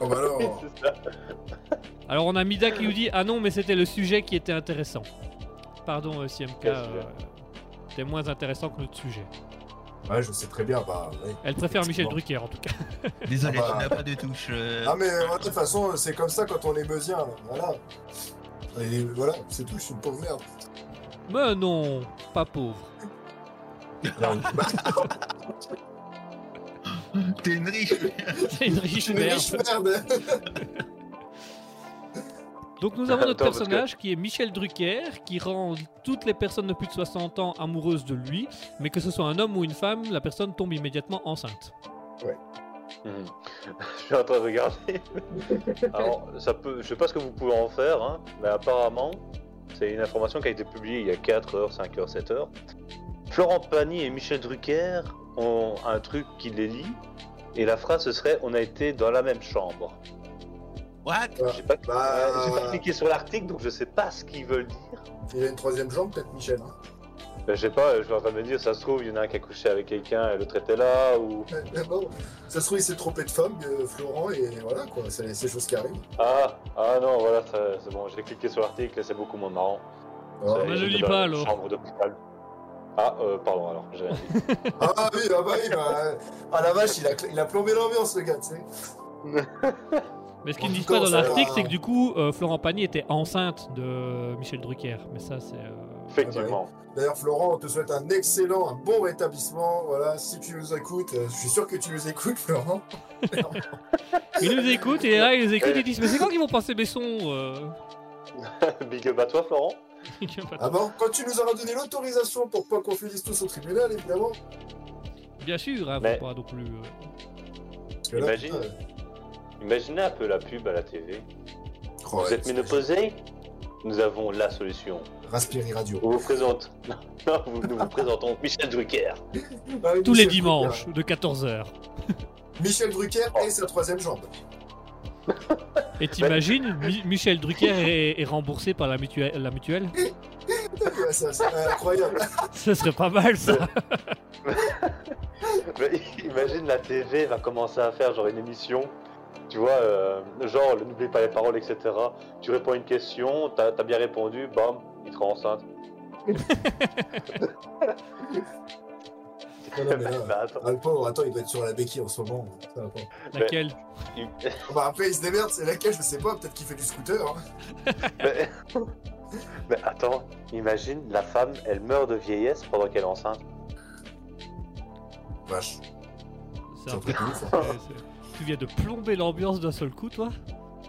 Oh bah alors. <laughs> Alors, on a Mida qui nous dit Ah non, mais c'était le sujet qui était intéressant. Pardon, euh, CMK. Euh, C'était moins intéressant que notre sujet. Ouais, je sais très bien, bah. ouais. Elle préfère Michel. Drucker en tout cas. Désolé, Ah bah. tu n'as pas de touche. euh, Ah, mais euh, de toute façon, c'est comme ça quand on est meusien, voilà. Et voilà, c'est tout, je suis une pauvre merde. Mais non, pas pauvre. <laughs> T'es une riche. C'est une je riche suis une riche merde. merde. <laughs> Donc nous avons notre Attends, personnage qui est Michel Drucker, qui rend toutes les personnes de plus de 60 ans amoureuses de lui, mais que ce soit un homme ou une femme, la personne tombe immédiatement enceinte. Mhm. <laughs> Je suis en train de regarder. <laughs> Alors, ça peut, je sais pas ce que vous pouvez en faire, hein, mais apparemment, c'est une information qui a été publiée il y a 4 heures, 5 heures, 7 heures. Florent Pagny et Michel Drucker ont un truc qui les lie, et la phrase ce serait On a été dans la même chambre. What? J'ai pas, Bah, ouais, j'ai pas cliqué sur l'article, donc je sais pas ce qu'ils veulent dire. Il a une troisième jambe, peut-être, Michel. hein. Ben, je sais pas, je suis en train de me dire, ça se trouve, il y en a un qui a couché avec quelqu'un et l'autre était là, ou. Mais bon, ça se trouve, il s'est trompé de femme, euh, Florent, et voilà, quoi, c'est ces choses qui arrivent. Ah, ah non, voilà, c'est bon, j'ai cliqué sur l'article et c'est beaucoup moins marrant. Ah, Moi, je lis pas, alors. Chambre d'hôpital. Ah, euh, pardon, alors, j'ai rien dit. <laughs> Ah oui, ah bah oui, bah, ah la vache, il a, il a plombé l'ambiance, le gars, tu sais. <laughs> Mais ce qu'ils ne disent pas dans l'article, c'est que du coup, euh, Florent Pagny était enceinte de Michel Drucker. Mais ça, c'est. euh, Effectivement. D'ailleurs, Florent, on te souhaite un excellent, un bon rétablissement. Voilà, si tu nous écoutes, euh, je suis sûr que tu nous écoutes, Florent. <laughs> Ils nous écoutent et là, ils nous écoutent et ils disent Mais c'est quand qu'ils vont passer Besson euh <laughs> Big up à toi, Florent. <laughs> Ah bon? Quand tu nous auras donné l'autorisation pour pas qu'on finisse tous au tribunal, évidemment. Bien sûr, hein, faut Mais- pas non plus. euh, là, Imagine. Imaginez un peu la pub à la TV. oh, Vous êtes ménopausé? Nous avons la solution. Raspberry Radio. On vous présente. <laughs> Non, vous- nous vous présentons Michel Drucker. Ah oui, Tous les dimanches de 14h. Drucker. <laughs> Michel Drucker et sa troisième jambe. <laughs> Et t'imagines, Mi- Michel Drucker est, est remboursé par la mutuelle, la mutuelle? Ça, c'est incroyable. Ce serait pas mal ça. Mais imagine la TV va commencer à faire genre une émission. Tu vois, euh, genre, n'oublie pas les paroles, etc. Tu réponds à une question, t'as as bien répondu, bam, il te rend enceinte. Non, non, mais là, <laughs> Bah, attends. ah, le pauvre, attends, il doit être sur la béquille en ce moment. Laquelle Il- Bah après, il se démerde, c'est laquelle, je sais pas, peut-être qu'il fait du scooter. Hein. Mais... Mais attends, imagine, la femme, elle meurt de vieillesse pendant qu'elle est enceinte. Vache. C'est un truc de ouf. Tu viens de plomber l'ambiance d'un seul coup, toi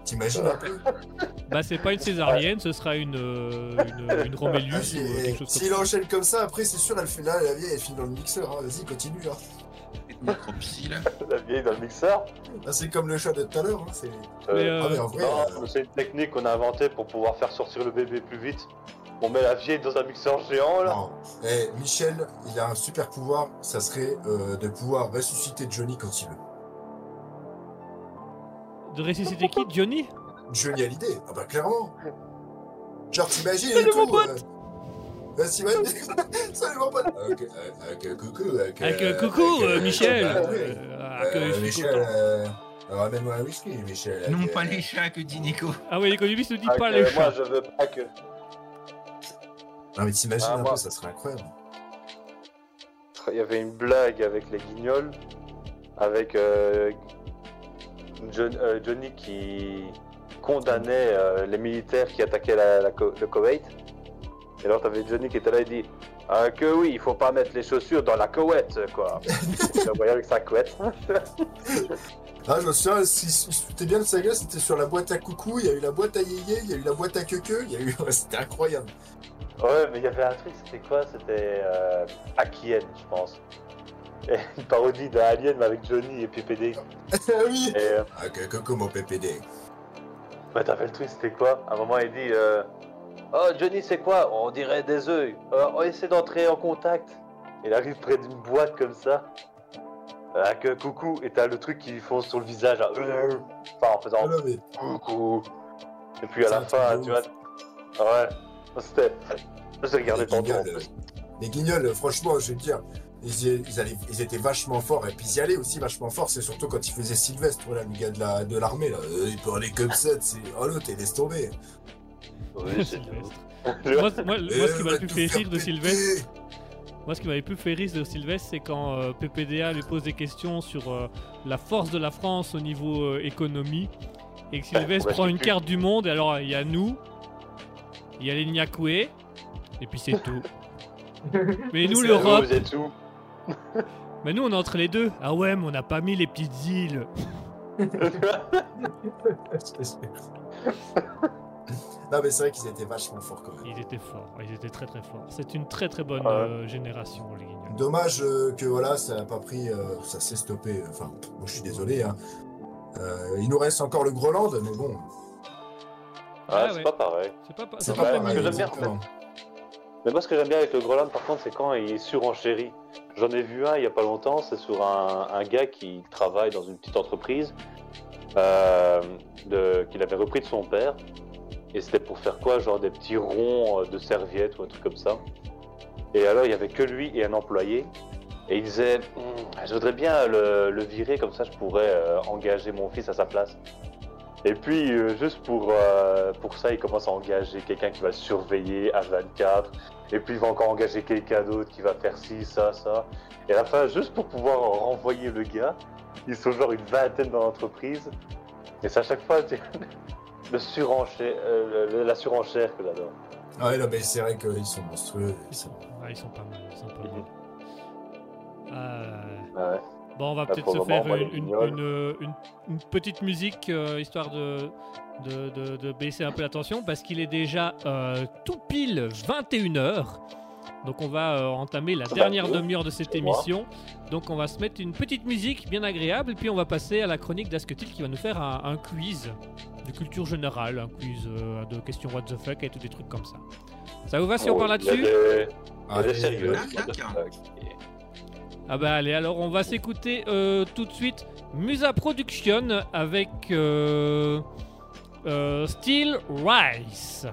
T'imagines un peu <laughs> Bah, c'est pas une césarienne, ce sera une, euh, une, une Romélus Ah, si- euh, quelque chose S'il comme ça. enchaîne comme ça, après, c'est sûr, elle fait là, la vieille, elle finit dans le mixeur. Hein. Vas-y, continue. Hein. Là. <laughs> La vieille dans le mixeur. Ah, c'est comme le chat de tout à l'heure. Hein. c'est- Mais, euh, Ah, mais en vrai, non, euh, c'est une technique qu'on a inventée pour pouvoir faire sortir le bébé plus vite. On met la vieille dans un mixeur géant là. non. Eh, Michel, il a un super pouvoir, ça serait euh, de pouvoir ressusciter Johnny quand il veut. De ressusciter qui? Johnny? Johnny a l'idée. Ah bah clairement. Genre t'imagines Salut, et tout. mon pote. euh, Vas-y, vas-y. <laughs> Salut mon pote. Ok, euh, coucou. Avec, Avec euh, coucou, avec, Michel oui. avec, je suis Michel, content. euh, ramène-moi un whisky, Michel. Non avec, pas les chats que dit Nico. Ah oui, l'économiste ne dit Ah, pas les moi chats. je veux pas que. Non mais t'imagines Ah, un moi- peu, ça serait incroyable. Il y avait une blague avec les guignols, avec euh, John- euh, Johnny qui condamnait euh, les militaires qui attaquaient la- la le Koweït. Et alors t'avais Johnny qui était là et dit Ah, que oui, il faut pas mettre les chaussures dans la couette, quoi. Je <laughs> le voyais avec sa couette. Ah, je me souviens, si si je foutais bien de sa gueule, c'était sur la boîte à coucou, il y a eu la boîte à yéyé, il y a eu la boîte à queue il y a eu. <laughs> ouais, c'était incroyable. Ouais, mais il y avait un truc, c'était quoi? C'était euh, Akien, je pense. <laughs> Une parodie d'un Alien mais avec Johnny et PPD. ah <laughs> oui Et euh, Ah, que- coucou mon PPD. bah, t'avais le truc, c'était quoi? À un moment, il dit euh, Oh, Johnny, c'est quoi? On dirait des œufs. Euh, on essaie d'entrer en contact. Il arrive près d'une boîte comme ça. Ah, que coucou, et t'as le truc qui fonce sur le visage. là. Euh, Enfin, en faisant Ah coucou. Et puis à la fin, tu vois. Ouais. C'était. J'ai regardé tantôt en plus. Les guignols, franchement, je vais te dire, ils, y- ils, allaient- ils étaient vachement forts. Et puis ils y allaient aussi vachement fort, c'est surtout quand ils faisaient Sylvestre, voilà, le gars de la- de l'armée. là. Euh, il parlait comme ça, c'est. Oh l'autre, laisse tomber. <laughs> C'est tout. Moi, c- moi, moi, ce qui m'a le plus fait rire de. Sylvestre, moi, ce qui m'avait plus fait rire de Sylvestre, c'est quand euh, PPDA lui pose des questions sur euh, la force de la France au niveau euh, économie, et que Sylvestre ouais, prend une plus. carte du monde, et alors il y a nous, il y a les Nyakwe, et puis c'est tout. <laughs> Mais nous, l'Europe, Vous êtes où? Mais nous, on est entre les deux. Ah ouais, mais on n'a pas mis les petites îles. <laughs> non, mais c'est vrai qu'ils étaient vachement forts quand même. Ils étaient forts, ils étaient très très forts. C'est une très très bonne Ah ouais. euh, génération, les Guignols. Dommage euh, que voilà, ça n'a pas pris, euh, ça s'est stoppé. Enfin, moi je suis désolé. Hein. Euh, il nous reste encore le Groland, mais bon, Ah, Ah c'est ouais. pas pareil. C'est pas, c'est pas pas j'aime bien, exactement. Mais moi, ce que j'aime bien avec le Groland, par contre, c'est quand il est surenchéri. J'en ai vu un il y a pas longtemps, c'est sur un, gars qui travaille dans une petite entreprise euh, qu'il avait repris de son père. Et c'était pour faire quoi Genre des petits ronds euh, de serviettes ou un truc comme ça. Et alors, il y avait que lui et un employé. Et il disait, Hum, je voudrais bien le, le virer, comme ça je pourrais euh, engager mon fils à sa place. Et puis, euh, juste pour, euh, pour ça, il commence à engager quelqu'un qui va le surveiller à 24. Et puis, il va encore engager quelqu'un d'autre qui va faire ci, ça, ça. Et à la fin, juste pour pouvoir renvoyer le gars, ils sont genre une vingtaine dans l'entreprise. Et c'est à chaque fois <laughs> le surenchère, euh, le- la surenchère que j'adore. Ah ouais, non, mais c'est vrai qu'ils sont monstrueux. ils sont- Ouais, ils sont pas mal. Ils sont pas mal. Euh, Ouais. Bon, on va peut-être se faire moi, une, les une- guignols. une- une- une petite musique euh, histoire de, de, de- de baisser un peu la tension parce qu'il est déjà euh, tout pile 21h. Donc on va euh, entamer la va dernière demi-heure de cette émission. Donc on va se mettre une petite musique bien agréable et puis on va passer à la chronique d'Asketil qui va nous faire un, un quiz de culture générale, un quiz euh, de questions what the fuck et tous des trucs comme ça. Ça vous va si on Oh, parle là-dessus? des- des Ah bah allez, alors on va s'écouter euh, tout de suite Musa Production avec euh, euh, Steel Rice.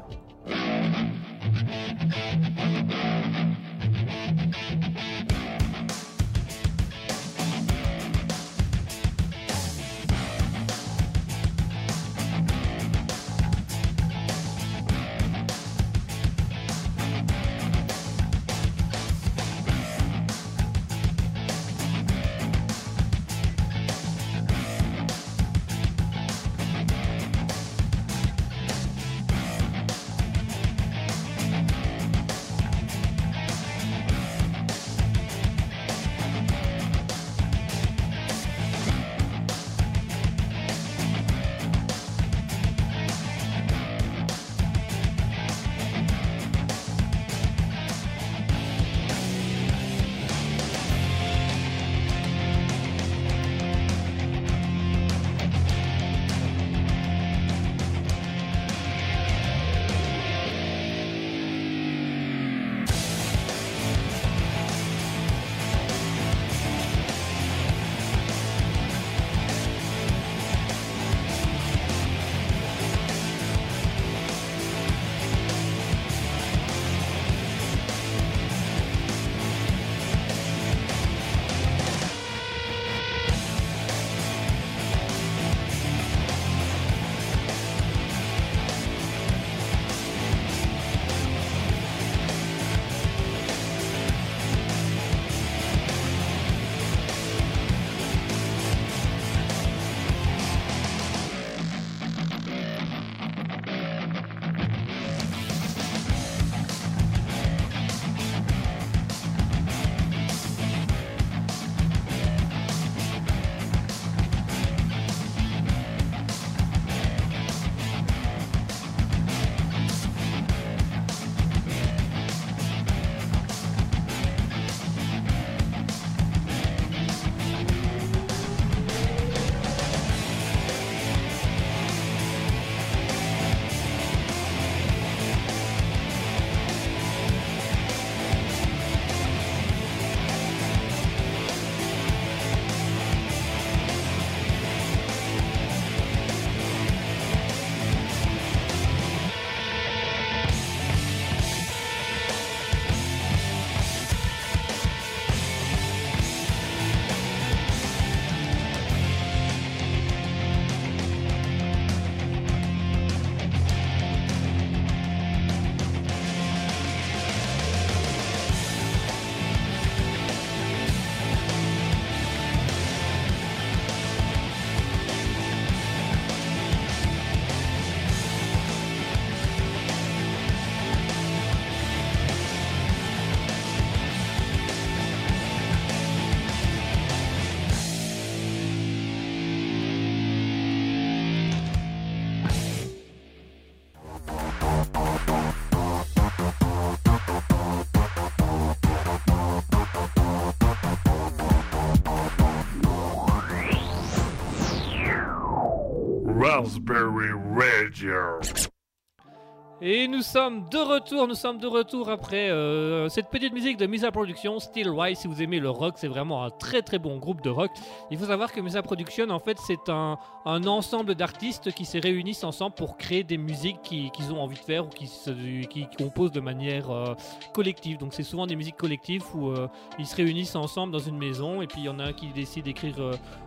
Et nous sommes de retour, nous sommes de retour après euh, cette petite musique de Misa Production, Still Wise. Si vous aimez le rock, c'est vraiment un très très bon groupe de rock. Il faut savoir que Misa Production, en fait, c'est un, un ensemble d'artistes qui se réunissent ensemble pour créer des musiques qui- qu'ils ont envie de faire ou qui, se, qui composent de manière euh, collective. Donc c'est souvent des musiques collectives où euh, ils se réunissent ensemble dans une maison et puis il y en a un qui décide d'écrire,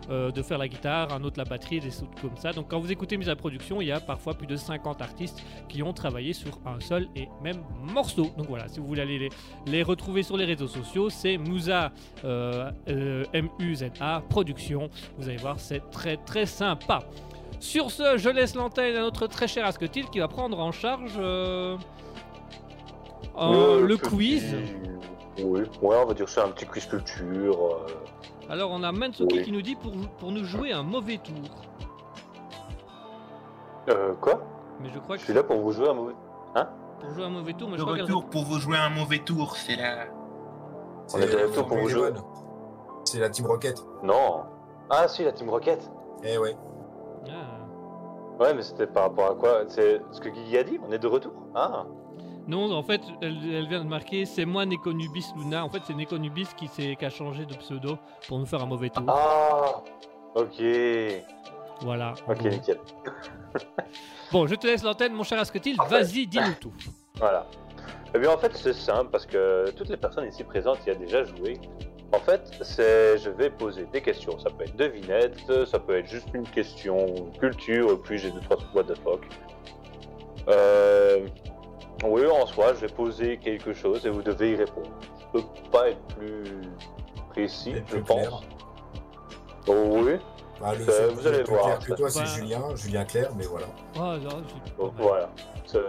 de faire la guitare, un autre la batterie, des trucs comme ça. Donc quand vous écoutez Misa Production, il y a parfois plus de 50 artistes qui ont travaillé sur un seul et même morceau. Donc voilà, si vous voulez aller les, les retrouver sur les réseaux sociaux, c'est Musa, euh, euh, M-U-Z-A, Production. Vous allez voir, c'est très très sympa. Sur ce, je laisse l'antenne à notre très cher Asketil qui va prendre en charge euh, euh, le petit- quiz. Oui, ouais, on va dire c'est un petit quiz culture. Alors on a Mansuki Oui. qui nous dit pour, pour nous jouer un mauvais tour. Euh, quoi? Mais je crois Je que suis là pour vous jouer un mauvais. Pour jouer un mauvais tour, mais je crois qu'elle retour pour vous jouer un mauvais tour, c'est là. On est de retour pour vous jouer. C'est la Team Rocket. Non. Ah si, la Team Rocket. Eh ouais. Ah. Ouais, mais c'était par rapport à quoi? C'est ce que Guigui a dit On est de retour Ah. Non, en fait, elle, elle vient de marquer c'est moi Nekonubis Luna. En fait, c'est Nekonubis qui, s'est- qui a changé de pseudo pour nous faire un mauvais tour. Ah. Ok. Voilà. Ok, Bon. nickel. <laughs> Bon, je te laisse l'antenne, mon cher Asketil. Vas-y, dis-nous tout. Voilà. Eh bien, en fait, c'est simple parce que toutes les personnes ici présentes y a déjà joué. En fait, c'est, je vais poser des questions. Ça peut être devinette, ça peut être juste une question culture, et puis j'ai deux trois trucs what the fuck. Euh, oui, en soi, je vais poser quelque chose et vous devez y répondre. Je peux pas être plus précis, je plus pense. clair. Oh, oui. Bah, le seul vous allez voir, clair que ça- toi, c'est Bah. Julien, Julien Claire, mais voilà. Oh, non, j'ai- Ouais. Voilà. C'est,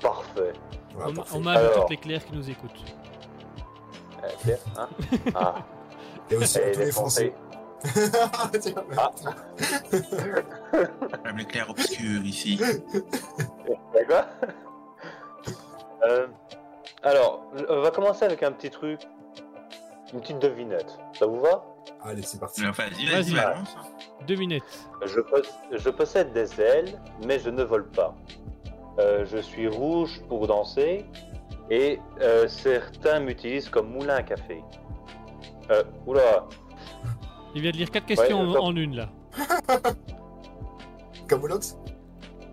parfait. Voilà, On, parfait. on a Alors. toutes les clairs qui nous écoutent. Euh, Claire, hein ah. Et aussi à Et tous les les Français. Tiens, <laughs> Ah. Même les clairs obscurs ici. D'accord Euh, Alors, on va commencer avec un petit truc, une petite devinette. Ça vous va? Allez, c'est parti. Vas-y, Vas-y. vas-y, balance. Deux minutes. je, pos- je possède des ailes, mais je ne vole pas. Euh, je suis rouge pour danser, et euh, certains m'utilisent comme moulin à café. Euh, oula, Il vient de lire quatre questions en, une là. <laughs> Camoulox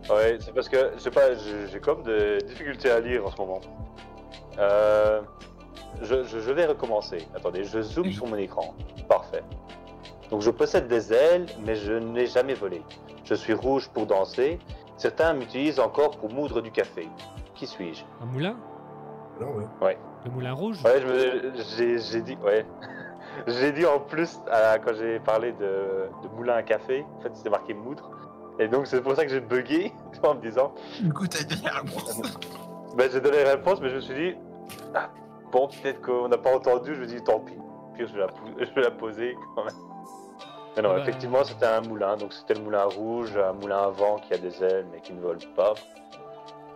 ouais, c'est parce que, je sais pas, j'ai j'ai comme des difficultés à lire en ce moment. Euh, je, je- je vais recommencer. Attendez, je zoome Oui. sur mon écran. Parfait. Donc je possède des ailes, mais je n'ai jamais volé. Je suis rouge pour danser. Certains m'utilisent encore pour moudre du café. Qui suis-je? Un moulin? Non, ouais. Le moulin rouge? Ouais, j'ai dit, ouais. <laughs> j'ai dit en plus, quand j'ai parlé de, de moulin à café, en fait c'était marqué moudre. Et donc c'est pour ça que j'ai bugué <laughs> en me disant, Du coup, t'as dit la réponse. Ben, j'ai donné la réponse, mais je me suis dit, ah, bon, peut-être qu'on n'a pas entendu, je me dis, tant pis. Puis je vais la, pou- <laughs> je vais la poser quand même. Mais non, Ah bah. effectivement, c'était un moulin, donc c'était le moulin rouge, un moulin à vent qui a des ailes mais qui ne vole pas.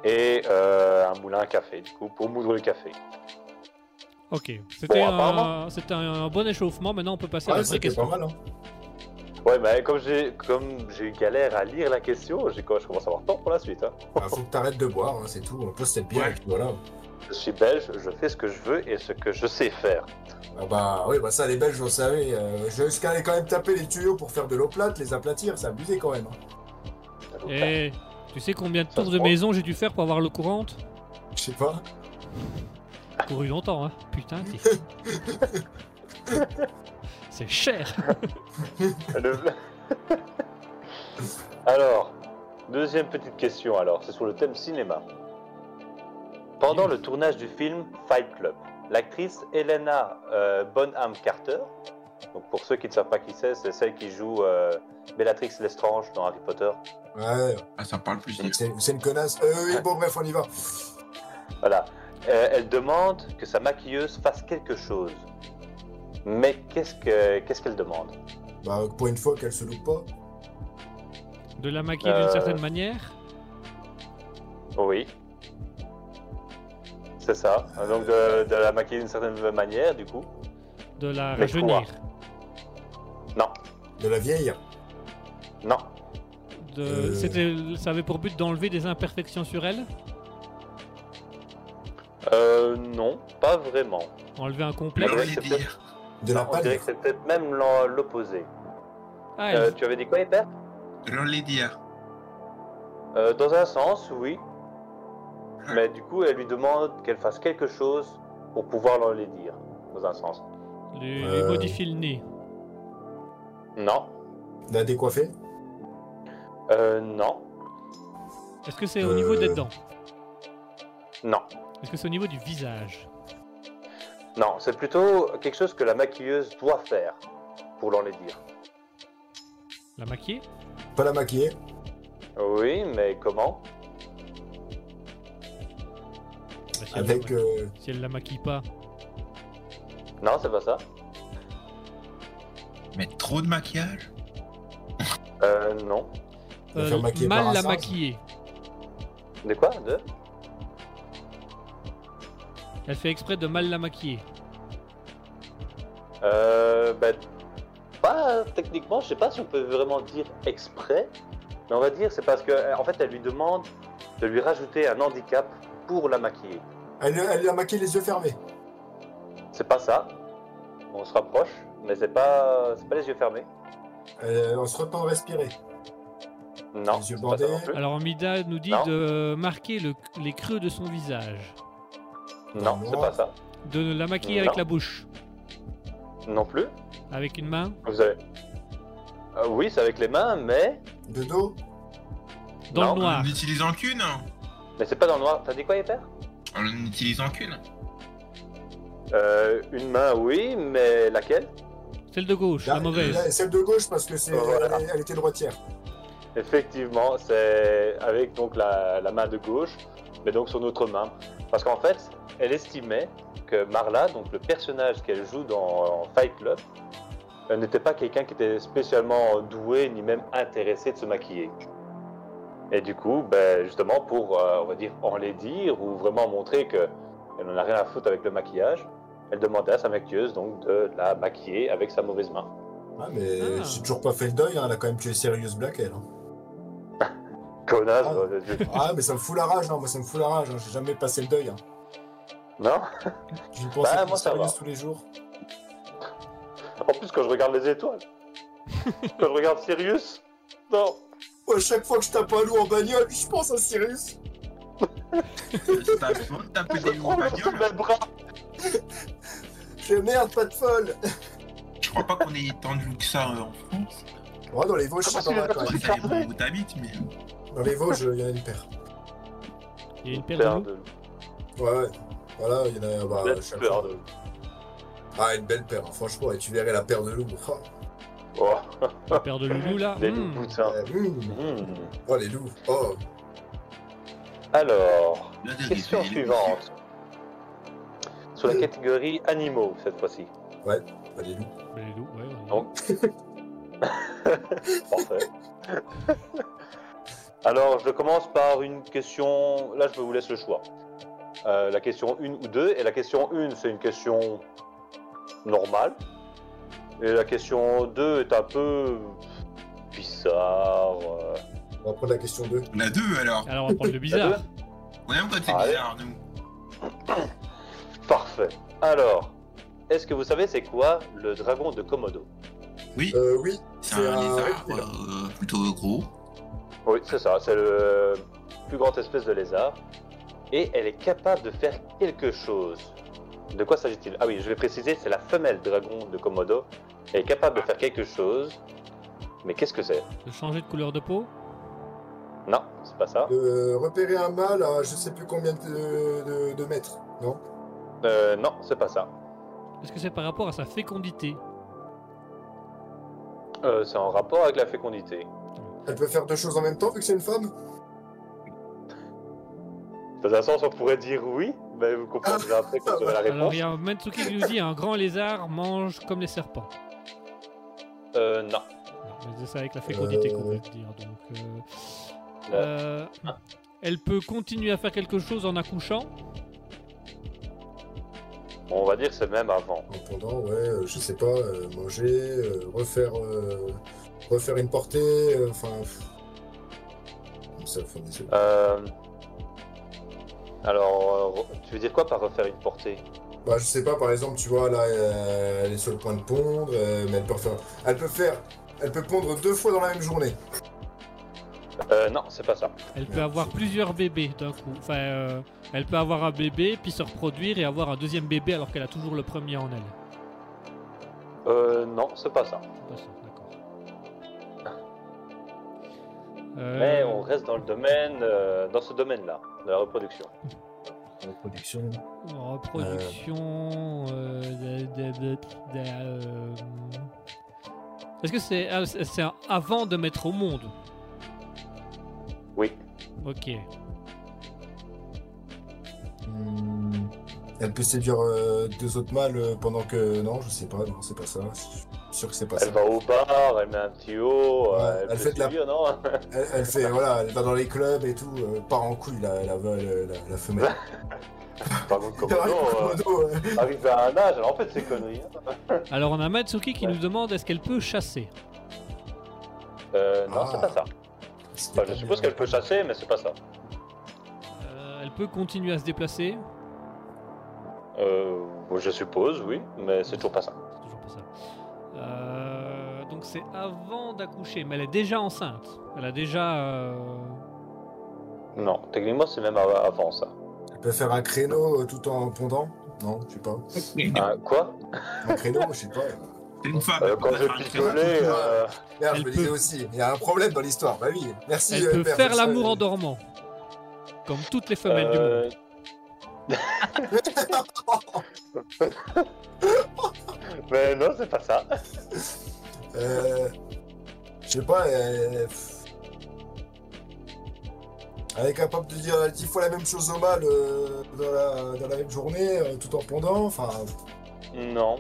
Et euh, un moulin à café, du coup, pour moudre le café. Ok. C'était Bon, un, bon échauffement. Maintenant, on peut passer à la vraie question. pas mal, hein. Ouais, mais comme j'ai comme j'ai galère à lire la question, j'ai je commence à avoir tort pour la suite. hein. Bah, faut que t'arrêtes de boire, hein, c'est tout. On pose cette bière Ouais. voilà. Je suis belge, je fais ce que je veux et ce que je sais faire. Ah bah oui, bah ça, les Belges, vous savez. Euh, je vais aller quand même taper les tuyaux pour faire de l'eau plate, les aplatir, c'est abusé quand même. hein. Et tu sais combien de tours de maison j'ai dû faire pour avoir l'eau courante? Je sais pas. Couru longtemps, hein. Putain, c'est... <laughs> <laughs> <laughs> c'est cher. <laughs> Le- <laughs> alors, deuxième petite question alors, c'est sur le thème cinéma. Pendant le tournage du film Fight Club, l'actrice Helena euh, Bonham Carter, donc pour ceux qui ne savent pas qui c'est, c'est celle qui joue euh, Bellatrix Lestrange dans Harry Potter. Ouais, Ah, ça parle plus c'est une connasse. Euh, oui, bon, bref, on y va. Voilà. Euh, elle demande que sa maquilleuse fasse quelque chose. Mais qu'est-ce que qu'est-ce qu'elle demande Bah, pour une fois qu'elle se loupe pas. De la maquiller d'une Euh. certaine manière Oui. C'est ça. Donc de, de la maquiller d'une certaine manière, du coup. De la Mais rajeunir Non, De la vieille. non, De. Euh. C'était, ça avait pour but d'enlever des imperfections sur elle? Euh, non, pas vraiment. Enlever un complexe Les dire. De la On dirait pâle. que c'est peut-être même l'opposé. Ah, Euh, tu avais dit quoi, Hébert? De l'enlaidir. Euh, Dans un sens, oui. Mais du coup, elle lui demande qu'elle fasse quelque chose pour pouvoir l'enlaidir. Dans un sens. lui, lui Euh. modifie le nez. Non. La décoiffer. Euh, non. Est-ce que c'est au niveau des Euh. dents? Non. Est-ce que c'est au niveau du visage? Non, c'est plutôt quelque chose que la maquilleuse doit faire pour l'enlaidir. La maquiller? Pas la maquiller. Oui, mais comment? Bah, si, elle Avec. la, euh, si elle la maquille pas. Non, c'est pas ça. Mettre trop de maquillage? Euh, non. Par mal la maquiller. De quoi? De? Elle fait exprès de mal la maquiller. Euh, ben, pas techniquement, je sais pas si on peut vraiment dire exprès, mais on va dire c'est parce que en fait elle lui demande de lui rajouter un handicap pour la maquiller. Elle, elle a maquillé les yeux fermés. C'est pas ça. On se rapproche, mais c'est pas c'est pas les yeux fermés. Euh, on se reprend respirer. Non, Les yeux bandés. Alors Mida nous dit Non. de marquer le- les creux de son visage. Non, c'est pas ça. De la maquiller avec Non. la bouche. Non plus. Avec une main. Vous avez. Euh, oui, c'est avec les mains, mais De dos. Dans Non. le noir. En n'utilisant qu'une mais c'est pas dans le noir. T'as dit quoi, Hyper En n'utilisant qu'une euh, Une main, oui, mais laquelle? Celle de gauche, la, mauvaise. la- celle de gauche parce que c'est. Voilà. Elle, elle était droitière. Effectivement, c'est avec donc la, la main de gauche, mais donc son autre main. Parce qu'en fait, elle estimait que Marla, donc le personnage qu'elle joue dans Fight Club, euh, n'était pas quelqu'un qui était spécialement doué ni même intéressé de se maquiller. Et du coup, ben, justement, pour, euh, on va dire, enlaidir ou vraiment montrer qu'elle n'en a rien à foutre avec le maquillage, elle demandait à sa maquilleuse donc de la maquiller avec sa mauvaise main. Ah, mais Ah. j'ai toujours pas fait le deuil. hein, Elle a quand même tué Sirius Black, elle. hein. Connasse, Ah. euh, je- Ah, mais ça me fout la rage. Non, moi, ça me fout la rage. hein, J'ai jamais passé le deuil. hein. non? Je pense Bah, à moi, ça Sirius va. tous les jours. En plus, quand je regarde les étoiles, <laughs> quand je regarde Sirius, non. À chaque fois que je tape un loup en bagnole, je pense à Sirius. Taper des Je loups en bagnole bras. <laughs> Je merde, pas de folle. Je crois pas qu'on ait tant de loups que ça euh, en France. Ouais, dans les Vosges, Ah, c'est pas que mal j'ai quand pas même. Ça dépend où t'habites, mais. Dans les Vosges, il y en a une paire. Il y a une paire de loups. de- Ouais, ouais. Voilà, il y en a. Bah, fois. de- Ah, une belle paire, hein, franchement. Et tu verrais la paire de loups. Oh, Oh, Une paire de loulous là. des Hmm. loups euh, mmh. Hmm. oh les loups. Oh. Alors, question suivante. Sur la catégorie animaux, cette fois-ci. Ah, les loups. Les loups, ouais, ouais. Donc- <laughs> <laughs> Parfait. Alors, je commence par une question. Là, je vous laisse le choix. Euh, la question 1 ou 2. Et la question 1, c'est une question normale. Et la question 2 est un peu bizarre. euh. On va prendre la question 2. On a deux alors. Alors on va prendre le La bizarre. deux On aime quand c'est Allez. bizarre, nous. Parfait. Alors, est-ce que vous savez c'est quoi le dragon de Komodo? Oui, Euh, oui. c'est un un lézard euh, plutôt gros. Oui, c'est ça. C'est le plus grande espèce de lézard. Et elle est capable de faire quelque chose. De quoi s'agit-il? Ah oui, je vais préciser, c'est la femelle dragon de Komodo. Elle est capable de faire quelque chose. Mais qu'est-ce que c'est? De changer de couleur de peau? Non, c'est pas ça. De repérer un mâle à je sais plus combien de, de- de mètres. Non? Euh, non, c'est pas ça. Est-ce que c'est par rapport à sa fécondité? Euh, c'est en rapport avec la fécondité. Elle peut faire deux choses en même temps vu que c'est une femme? Dans un sens, on pourrait dire oui, mais vous comprendrez après quand vous aurez la Alors réponse. il y a Matsuki qui nous dit un grand lézard mange comme les serpents. Euh, non. C'est avec la fécondité Euh. qu'on veut dire. Donc, euh, euh, elle peut continuer à faire quelque chose en accouchant? On va dire c'est même avant. En pendant, ouais, euh, je sais pas, euh, manger, euh, refaire, euh, refaire une portée, enfin. ça. Alors, tu veux dire quoi par refaire une portée? Bah, je sais pas, par exemple, tu vois, là, euh, elle est sur le point de pondre, euh, mais elle peut faire. Elle peut faire. Elle peut pondre deux fois dans la même journée. Euh, Non, c'est pas ça. Elle peut avoir plusieurs bébés d'un coup. Enfin, euh, elle peut avoir un bébé, puis se reproduire et avoir un deuxième bébé alors qu'elle a toujours le premier en elle. Euh, non, c'est pas ça. C'est pas ça, d'accord. <laughs> Euh, Mais on reste dans le domaine, euh, dans ce domaine-là, de la reproduction. <laughs> Reproduction. Reproduction. euh, de- de- de- de- euh, Est-ce que c'est ah, c'est c'est avant de mettre au monde? Oui. Ok. Hmm, Elle peut séduire euh, deux autres mâles euh, pendant que. Non, je sais pas, non, c'est pas ça. Je suis sûr que c'est pas Elle ça. va au bar, elle met un petit haut, Ouais, euh, elle, elle peut fait de la- séduire, non <laughs> Elle, elle fait, voilà, elle va dans les clubs et tout, euh, part en couille la, la, la, la, la femelle. <laughs> Par contre, comme Elle arrive non, au euh, ouais. arrive à un âge, alors en fait c'est conneries. hein. Alors on a Matsuki qui Ouais. nous demande est-ce qu'elle peut chasser? Euh, non, Ah. c'est pas ça. Enfin, je suppose qu'elle peut chasser, mais c'est pas ça. Euh, Elle peut continuer à se déplacer Euh, je suppose, oui, mais c'est toujours pas ça. C'est toujours pas ça. Euh, donc c'est avant d'accoucher, mais elle est déjà enceinte. Elle a déjà. euh, Non, techniquement c'est même av- avant ça. Elle peut faire un créneau tout en pondant? Non, je sais pas. Hein, quoi? Un créneau, je sais pas. C'est une femme. Euh, Quand j'ai picolé, euh, Merde, Elle je me peut- disais aussi. Il y a un problème dans l'histoire. Bah oui, merci. Elle euh, peut père, faire l'amour en dormant. Comme toutes les femelles du monde. euh, <laughs> mais non, c'est pas ça. Euh, je sais pas. euh. Elle est capable de dire dix fois la même chose au mâle euh, dans, la, dans la même journée, euh, tout en pondant. Enfin, Non.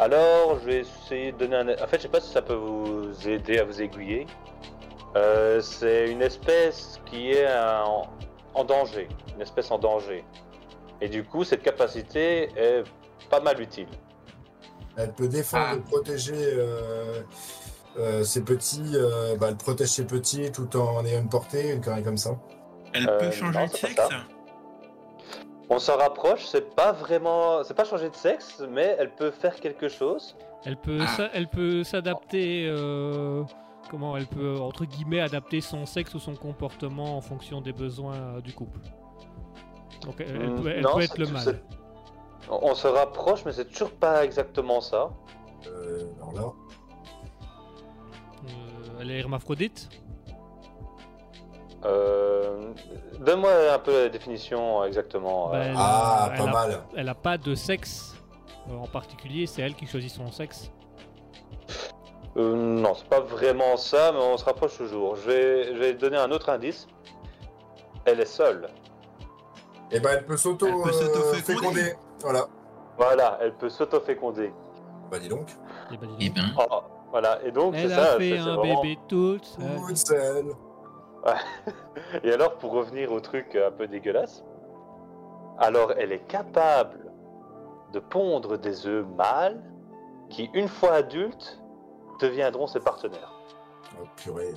Alors, je vais essayer de donner un. En fait, je sais pas si ça peut vous aider à vous aiguiller. Euh, c'est une espèce qui est en... en danger, une espèce en danger. Et du coup, cette capacité est pas mal utile. elle peut défendre Ah. et protéger euh, euh, ses petits. euh, bah, elle protège ses petits tout en ayant une portée, une carré comme ça. Elle Euh, peut changer non, de sexe? On s'en rapproche, c'est pas vraiment, c'est pas changer de sexe, mais elle peut faire quelque chose. Elle peut, Ah. s'a- elle peut s'adapter. euh, comment Elle peut, entre guillemets, adapter son sexe ou son comportement en fonction des besoins euh, du couple. Donc elle, elle Hmm, peut, elle non, peut être le mâle. On on se rapproche, mais c'est toujours pas exactement ça. Euh, alors là. Euh, elle est hermaphrodite? Euh, Donne-moi un peu la définition exactement. Bah, euh. elle, Ah, pas elle a- mal. Elle a pas de sexe euh, en particulier, c'est elle qui choisit son sexe. Euh, non, c'est pas vraiment ça, mais on se rapproche toujours. Je vais, je vais donner un autre indice. Elle est seule. Et ben, elle peut s'auto Elle peut euh, s'auto-féconder. féconder. Voilà. Voilà, elle peut s'auto-féconder. Bah, dis donc. Eh ben, Eh ben, Ah, voilà, et donc c'est elle ça. a fait un vraiment- bébé toute seule. Toute seule. <laughs> Et alors, pour revenir au truc un peu dégueulasse, alors elle est capable de pondre des œufs mâles qui, une fois adultes, deviendront ses partenaires. Oh purée.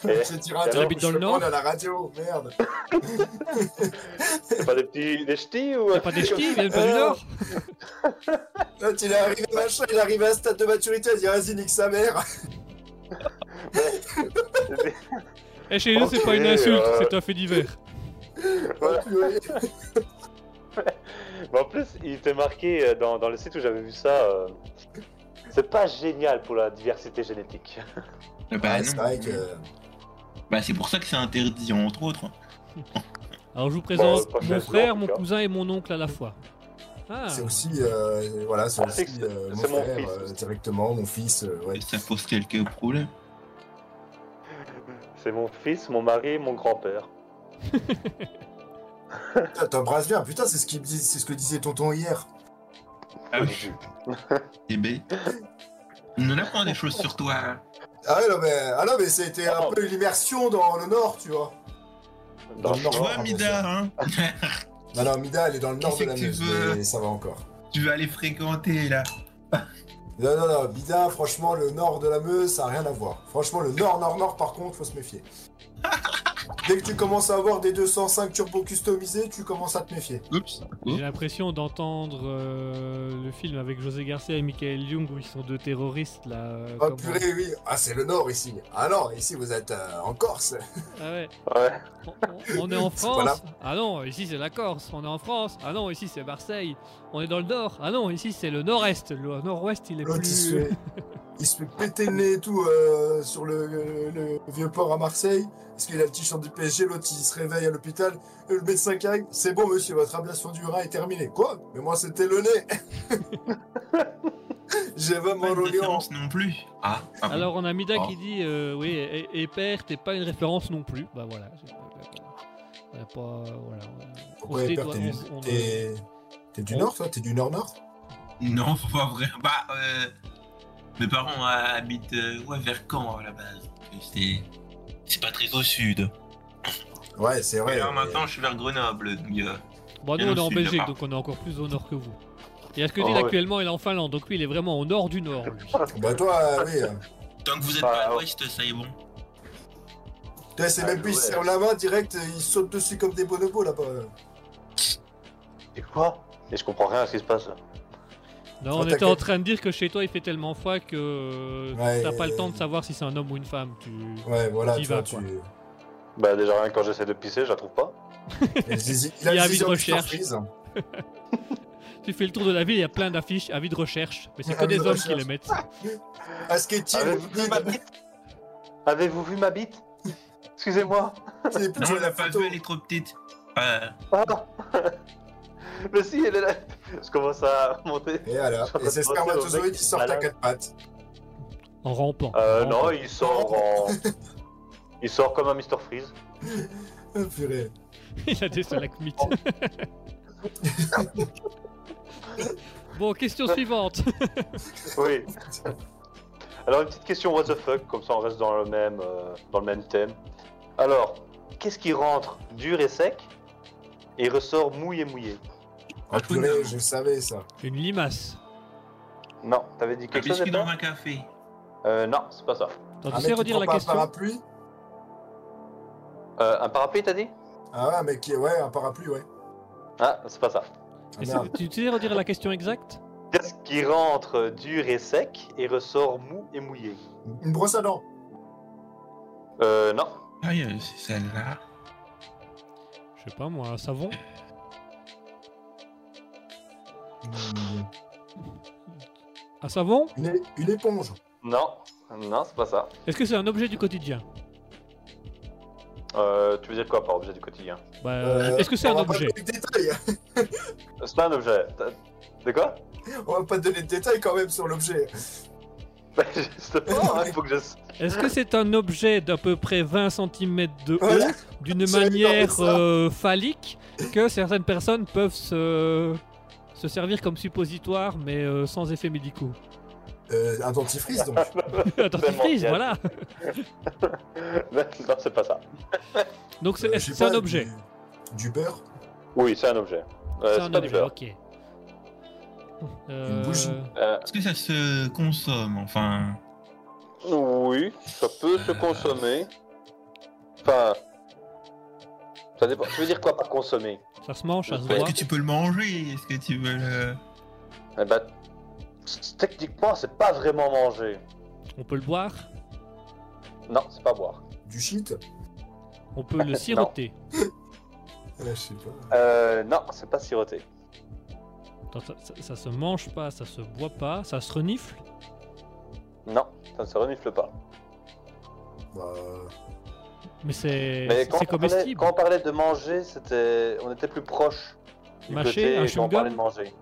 <laughs> J'ai tiré dans le Nord à la radio, merde. <laughs> c'est pas des petits des ch'tis ou Y'a pas des ch'tis, ils viennent pas du Nord Quand il est arrivé machin, il est arrivé à un stade de maturité, il dit vas-y nique sa mère. Et chez nous, c'est pas une insulte, euh, c'est un fait divers. Voilà. Purée. Mais en plus, il était marqué euh, dans, dans le site où j'avais vu ça. euh, c'est pas génial pour la diversité génétique. bah Ah, non. c'est vrai que. Bah, c'est pour ça que c'est interdit, entre autres. Alors je vous présente Bon, mon frère, mon cousin et mon oncle à la fois. Ah, C'est aussi, euh, voilà, c'est Ah, aussi euh, mon c'est mon frère fils. euh, directement, mon fils, euh, ouais. Et ça pose quelques problèmes. C'est mon fils, mon mari, mon grand-père. <laughs> Putain, T'embrasses bien, putain, c'est ce qu'il me dit- c'est ce que disait tonton hier. Ah oui. Eh ben. On en apprend des choses sur toi. Ah ouais, non mais, ah non, mais c'était un Oh. peu l'immersion dans le nord, tu vois. Dans le le nord. Tu vois, Mida, hein Non, non, Mida, elle est dans le nord c'est de la que tu veux mais ça va encore. Tu vas aller fréquenter, là. Non, non, non, Bida, franchement, le nord de la Meuse, ça n'a rien à voir. Franchement, le nord, nord, nord, par contre, faut se méfier. Dès que tu commences à avoir des 205 turbo customisés, tu commences à te méfier. Oups. J'ai l'impression d'entendre euh, le film avec José Garcia et Michael Young où ils sont deux terroristes là. euh, Ah, comment- purée, oui. Ah, c'est le nord ici. Ah non, ici, vous êtes euh, en Corse. Ah ouais. Ouais. On, est en. <laughs> France. Ah non, ici c'est la Corse. On est en France. Ah non, ici c'est Marseille. On est dans le nord. Ah non, ici c'est le nord-est. Le nord-ouest il est L'autre, plus. fait, il se fait péter le nez et tout euh, sur le, le- le vieux port à Marseille. Parce qu'il a le t-shirt du PSG, l'autre il se réveille à l'hôpital. Et Le médecin qui arrive, c'est bon monsieur, votre ablation du rein est terminée. Quoi? Mais moi c'était le nez <laughs> J'ai Pas vraiment une le lion. référence non plus. Ah, ah bon. Alors on a Mida Oh. qui dit euh, oui et, et père t'es pas une référence non plus. Bah voilà. pas voilà. Pourquoi dédoit- t'es du, on- t'es- t'es du on- nord toi? T'es du nord-nord? Non, faut <laughs> pas vrai. Bah, euh, mes parents habitent euh, ouais, vers Caen à la base. C'est c'est pas très au sud. Ouais, c'est Et vrai. là mais- maintenant, je suis vers Grenoble. donc, euh, Bon, Et nous on est en Belgique donc on est encore plus au nord que vous. Et Askedil Oh, ouais. actuellement il est en Finlande? Donc lui il est vraiment au nord du nord. lui. <laughs> Bah toi, euh, oui. tant que vous êtes Bah, pas à ouais. l'ouest, ça y est bon. c'est Ah, même plus, ils ouais. se serrent la main direct, ils sautent dessus comme des bonobos là-bas. Et quoi? Et je comprends rien à ce qui se passe. Non, Oh, on était en train de dire que chez toi il fait tellement froid que euh, Ouais, t'as pas le temps de savoir si c'est un homme ou une femme. Tu... Ouais, voilà, tu vois. Bah déjà rien quand j'essaie de pisser, je la trouve pas. <laughs> Il, y a avis de en recherche. <laughs> Tu fais le tour de la ville, il y a plein d'affiches, avis de recherche, mais c'est que des de hommes qui les mettent. <laughs> Avez-vous vu ma bite? Avez-vous vu ma bite? Excusez-moi. Non, on la pas photo. vu, elle est trop petite. Euh, Ah. Mais si, elle est là. Je commence à monter. Et voilà, train et de ces penser au mec spermatozoïdes qui sortent à quatre pattes. En rampant. Euh, En non, rampant. il sort en. <laughs> Il sort comme un Mr Freeze. Ah, <laughs> purée. <laughs> Il a des stalagmites. bon, question suivante. Oui. Alors une petite question what the fuck, comme ça on reste dans le même, euh, dans le même thème. Alors, qu'est-ce qui rentre dur et sec et ressort mouillé mouillé? Ah, Un purée, je savais ça. Une limace. Non, t'avais dit un quelque chose biscuit dans un café. euh, Non, c'est pas ça. Attends, Un tu sais mec qui redire la pas un question parapluie Euh, un parapluie t'as dit Ah ouais, un mec qui... Ouais, un parapluie, ouais. Ah, c'est pas ça. Ah, Tu sais redire la question exacte Qu'est-ce qui rentre dur et sec et ressort mou et mouillé Une brosse à dents. Euh, non. Ah, il y a- c'est celle-là. Je sais pas moi, un savon Un savon Une, é- une éponge. Non, non, c'est pas ça. Est-ce que c'est un objet du quotidien? Euh, tu veux dire quoi par objet du quotidien? Bah, Euh, Est-ce que c'est on un va pas objet? donner de détails. C'est pas un objet. T'as- De quoi? On va pas donner de détails quand même sur l'objet. Bah, Justement, hein, il faut que je. Est-ce que c'est un objet d'à peu près 20 cm de haut, Voilà. d'une <laughs> J'allais manière parler de ça. euh, phallique, que certaines personnes peuvent se, se servir comme suppositoire, mais euh, sans effets médicaux Euh, un dentifrice, donc. <laughs> Un dentifrice, voilà <laughs> non, c'est pas ça. Donc c'est Euh, c'est un objet Du, du beurre Oui, c'est un objet. Euh, C'est un pas du objet, beurre. ok. Euh, bougie. Euh, Est-ce que ça se consomme Enfin, oui, ça peut se consommer. Enfin. Ça dépend. Tu veux dire quoi par consommer? Ça se mange, ça se est-ce que tu peux le manger? Est-ce que tu veux le. Eh ben, t- techniquement, c'est pas vraiment manger. On peut le boire, Non, c'est pas boire. Du shit? On peut le <laughs> siroter. Euh, Je sais pas. Euh, non, c'est pas. Attends, ça, ça- ça se mange pas, ça se boit pas, ça se renifle? Non, ça ne se renifle pas. Bah, Mais c'est Mais quand c'est on, parlait, comestible. quand on parlait de manger, c'était, on était plus proche. Du Mâcher, côté un quand on parlait chewing-gum de manger.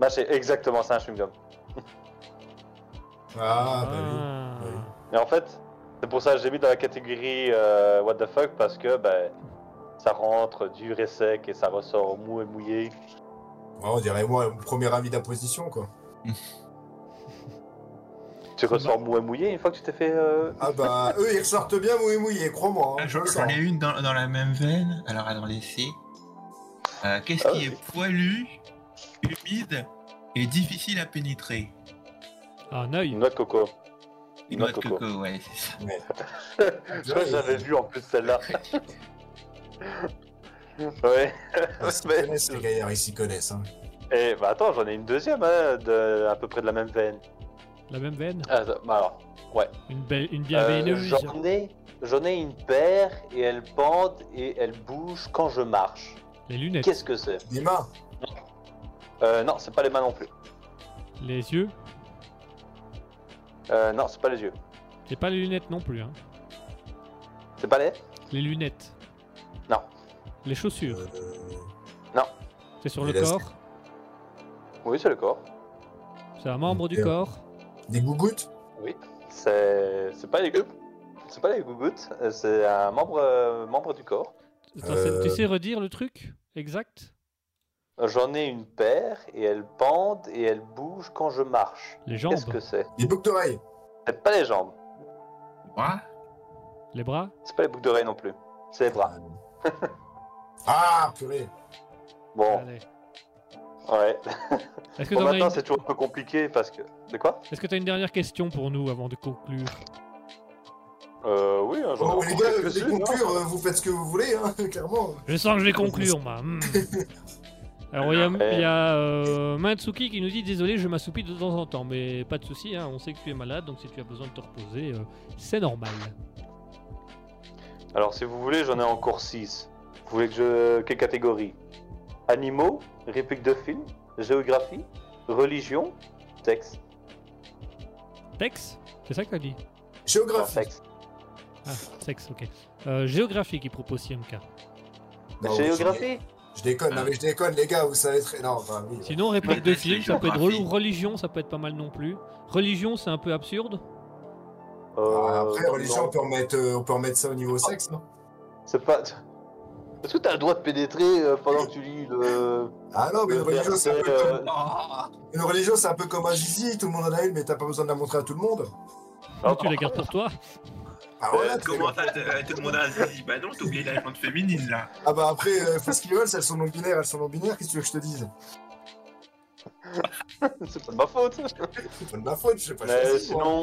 Mâcher, exactement, c'est un chewing-gum. ah, bah oui. Ah. oui. Et en fait, c'est pour ça que j'ai mis dans la catégorie euh, What the fuck parce que ben, ça rentre dur et sec et ça ressort mou et mouillé. Ouais, on dirait moi, mon premier avis d'imposition, quoi. <laughs> Tu ressors mou et mouillé une fois que tu t'es fait. euh, Ah bah, eux, ils ressortent bien mouillé mouillé, crois-moi. Ah, Hein, je J'en ai une dans, dans la même veine. Alors, alors, laissez. Euh, Qu'est-ce Ah, qui oui. est poilu, humide et difficile à pénétrer? Un œil. Une noix de coco. Une noix de coco, ouais, c'est ça. Que <laughs> j'avais vu en plus celle-là. <laughs> ouais. Ah, Ils connaissent, les gaillards, ils s'y connaissent. Hein. Et bah attends, j'en ai une deuxième, hein, de, à peu près de la même veine. La même veine. Ah, bah alors, ouais. Une, belle, une Euh, bienveineuse. j'en ai, j'en ai une paire et elles pendent et elles bougent quand je marche. Les lunettes. Qu'est-ce que c'est? Les mains. euh, Non, c'est pas les mains non plus. Les yeux. Euh, non, c'est pas les yeux. C'est pas les lunettes non plus. Hein. C'est pas les? Les lunettes. Non. Les chaussures. Euh, C'est sur les le corps? Oui, c'est le corps. C'est un membre du Euh, corps? Des gougouttes. Oui. C'est, c'est pas les gou- C'est pas les gougouttes, euh, c'est un membre, euh, membre du corps. Attends, Euh. Tu sais redire le truc exact? J'en ai une paire et elles pendent et elles bougent quand je marche. Les jambes. Qu'est-ce que c'est? Des boucles d'oreilles. C'est pas les jambes. Quoi Les bras? C'est pas les boucles d'oreilles non plus. C'est les bras. Ah, purée. Bon, Allez. Ouais. Est-ce que Bon, t'en as maintenant, une... c'est toujours un peu compliqué parce que. De quoi? Est-ce que t'as une dernière question pour nous avant de conclure? Euh, oui, hein, j'en ai Oh, encore les gars, quelques-unes, hein. conclure, euh, vous faites ce que vous voulez, hein, <laughs> clairement. Je sens que je vais conclure, moi. Hmm. <laughs> Alors, il y a, il y a euh, Matsuki qui nous dit Désolé, je m'assoupis de temps en temps, mais pas de souci, hein, on sait que tu es malade, donc si tu as besoin de te reposer, euh, c'est normal. Alors, si vous voulez, j'en ai encore 6. Vous voulez que je. Quelle catégorie? Animaux, réplique de film, géographie, religion, sexe. Tex C'est ça que t'as dit? Non, Géographie. sexe. Ah, sexe, ok. Euh, géographie qui propose CMK. Non, géographie? Je, déconne, non mais je déconne, les gars, vous savez très. Non, enfin, oui. Sinon, réplique de film, ça peut être drôle, ou géographie. religion, ça peut être pas mal non plus. Religion, c'est un peu absurde. Euh, Ah, Après, religion, on peut, remettre, euh, on peut remettre ça au niveau sexe, non? C'est pas. Est-ce que t'as le droit de pénétrer euh, pendant que tu lis le. Ah non, mais une le religion, c'est un, peu euh, comme... Oh une religion, c'est un peu comme un zizi, tout le monde en a une, mais t'as pas besoin de la montrer à tout le monde. Ah, tu la gardes pour toi. Ah, Euh, voilà, Comment ça, te, te demander un zizi Bah non, t'as oublié la réponse féminine là. ah bah après, euh, fais ce qu'ils veulent, si elles sont non-binaires, elles sont non-binaires, qu'est-ce que tu veux que je te dise <laughs> c'est pas de ma faute. C'est pas de ma faute, je sais pas Mais choisi, moi.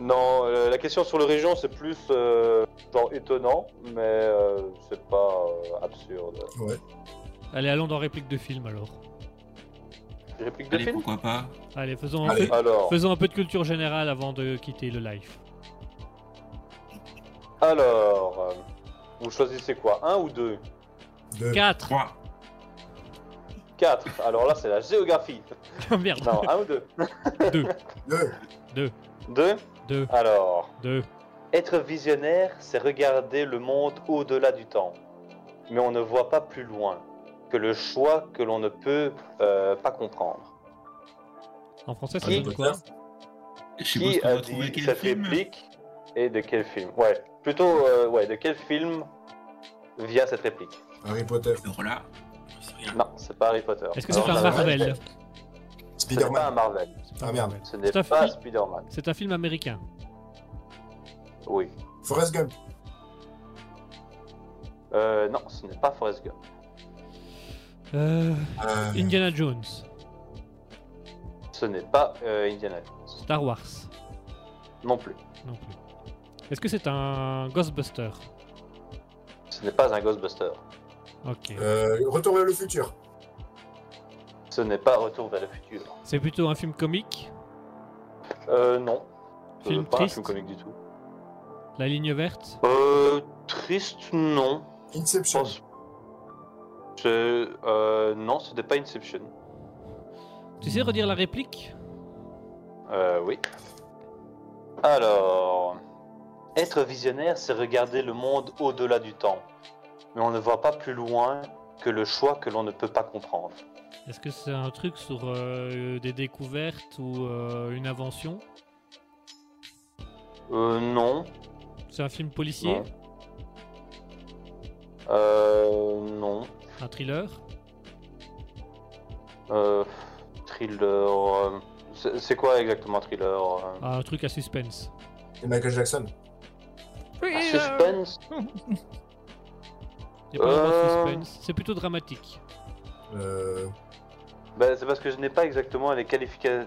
Non, euh, la question sur le région, c'est plus euh, genre étonnant, mais euh, c'est pas euh, absurde. Ouais. Allez, allons dans réplique de film alors. Réplique de Allez, film? pourquoi pas? Allez, faisons un, Allez. peu, Alors, faisons un peu de culture générale avant de quitter le live. alors, euh, vous choisissez quoi? Un ou deux? Deux. 4 3. Quatre. Alors là, c'est la géographie. <laughs> Merde Non, un ou deux? 2 Deux. Deux? 2 Alors, 2 être visionnaire, c'est regarder le monde au-delà du temps. Mais on ne voit pas plus loin que le choix que l'on ne peut euh, pas comprendre. En français, ça donne quoi? Qui a dit quel cette film? réplique et de quel film? Ouais, plutôt, euh, ouais, de quel film via cette réplique? Harry Potter. Non, c'est pas Harry Potter. Est-ce que c'est un ça va- Marvel Ce n'est pas un Spider-Man. Marvel. C'est pas Ah, merde. Marvel. Ce n'est C'est un pas film- Spider-Man. C'est un film américain. Oui. Forrest Gump. Euh, non, ce n'est pas Forrest Gump. Euh, Euh, Indiana Jones. Ce n'est pas euh, Indiana Jones. Star Wars. Non plus. Non plus. Est-ce que c'est un Ghostbuster? Ce n'est pas un Ghostbuster. Ok. euh, Retour vers le futur. Ce n'est pas Retour vers le futur. C'est plutôt un film comique Euh, non. Ce Film n'est pas un triste film comique du tout. La ligne verte Euh, triste, non. Je Inception. pense. Je... Euh, non, ce n'est pas Inception. Tu sais redire la réplique Euh, oui. Alors, être visionnaire, c'est regarder le monde au-delà du temps. Mais on ne voit pas plus loin que le choix que l'on ne peut pas comprendre. Est-ce que c'est un truc sur euh, des découvertes ou euh, une invention? Euh, non. C'est un film policier? Non. Euh, non. Un thriller? Euh, thriller. euh, c'est c'est quoi exactement thriller euh? Un truc à suspense Et Michael Jackson. Oui, Un Suspense? Il y a pas vraiment de Euh. suspense. C'est plutôt dramatique. Euh, Ben, C'est parce que je n'ai pas exactement les qualifications.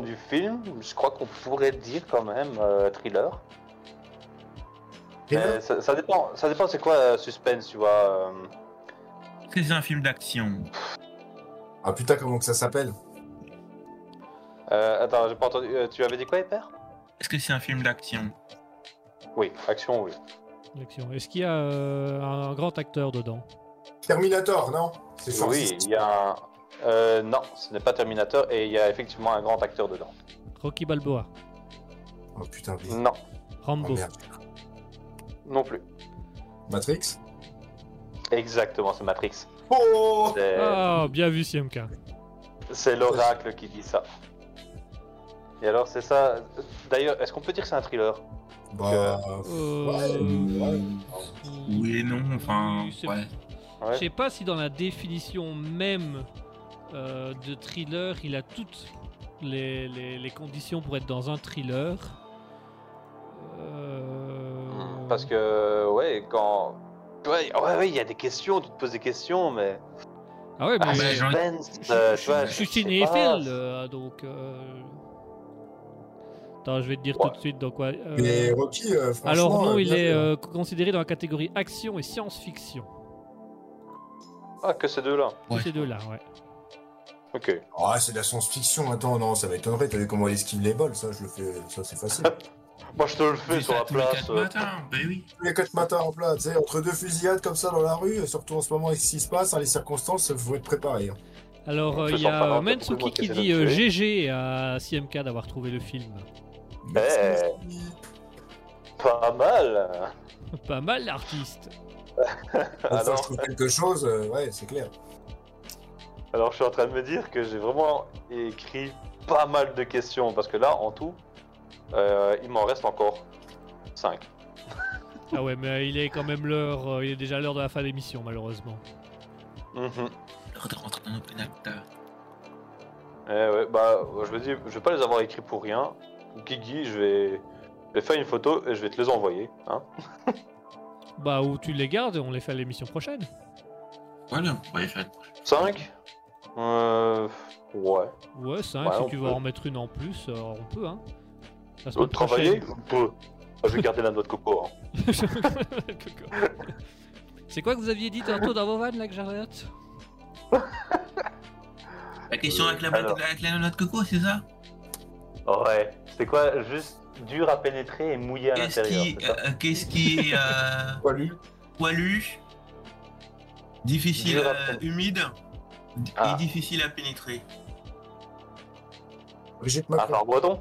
du film, je crois qu'on pourrait dire quand même euh, thriller. Mais ça, ça dépend, ça dépend c'est quoi euh, suspense, tu vois. euh. Est-ce que c'est un film d'action Ah putain, comment que ça s'appelle? Euh, attends, j'ai pas entendu. euh, tu avais dit quoi, Hyper Est-ce que c'est un film d'action? Oui, action, oui. Est-ce qu'il y a euh, un grand acteur dedans? Terminator, non? C'est Oui, il y a un. Euh, non, ce n'est pas Terminator et il y a effectivement un grand acteur dedans. Rocky Balboa, Oh putain, oui. Non, Oh, Rambo. merde. non plus. Matrix? Exactement, c'est Matrix. Oh Ah, bien vu CMK. c'est l'oracle qui dit ça. Et alors, c'est ça. D'ailleurs, est-ce qu'on peut dire que c'est un thriller? Bah. Euh, Ouais, ouais. Oui et non, enfin, ouais. Je sais pas si dans la définition même euh, de thriller, il a toutes les, les- les conditions pour être dans un thriller. Euh, Parce que, ouais, quand. Ouais, ouais, ouais, il y a des questions, tu te poses des questions, mais. Ah ouais, mais Ah, j'en- suspense, je, euh, je- tu vois, je suis cinéphile, euh, donc. euh, Attends, je vais te dire Ouais. tout de suite dans quoi. euh, Mais Rocky, euh, franchement. Alors non, il est considéré dans la catégorie action et science-fiction. Ah, que ces deux-là. Ouais. ces deux-là, ouais. Ok. Ah, c'est de la science-fiction. Attends, non, ça m'étonnerait. T'as vu comment il esquive les balles Ça, je le fais. Ça, c'est facile. <laughs> Moi, je te le fais sur la tous les place. euh, matins, bah oui. Tous les quatre matins en tu sais, entre deux fusillades comme ça dans la rue, surtout en ce moment avec ce qui se passe, hein, les circonstances, il faut être préparé. hein. Alors, euh, il y a de qui dit qui euh, GG à CMK d'avoir trouvé le film. Eh. Pas mal. <laughs> Pas mal l'artiste. <laughs> Alors, quelque chose, euh, ouais, c'est clair. alors, je suis en train de me dire que j'ai vraiment écrit pas mal de questions parce que là, en tout, euh, il m'en reste encore 5. Ah ouais, mais il est quand même l'heure, euh, il est déjà l'heure de la fin de l'émission, malheureusement. Mhm. L'heure de rentrer dans Open Actor. Eh ouais, bah, je me dis, je vais pas les avoir écrits pour rien. Guigui, je vais, je vais faire une photo et je vais te les envoyer. Hein. <laughs> Bah, ou tu les gardes et on les fait à l'émission prochaine. Voilà, on va y faire. 5 euh, Ouais. Ouais, 5, Ouais, si on tu peut. veux en mettre une en plus, euh, on peut, hein. La Euh, semaine travailler prochaine. On peut. Ah, je vais garder la noix de coco. hein. <laughs> C'est quoi que vous aviez dit tantôt dans vos vannes, là, que j'arrête La question avec la, Alors. avec la noix de coco, c'est ça? Ouais. C'est quoi Juste dur à pénétrer et mouillé à Qu'est-ce l'intérieur. qui, euh, qu'est-ce qui est <laughs> euh, Poilu. poilu, difficile, à euh, pénétrer. humide Ah. et difficile à pénétrer Brigitte <laughs> Ah, Macron. par breton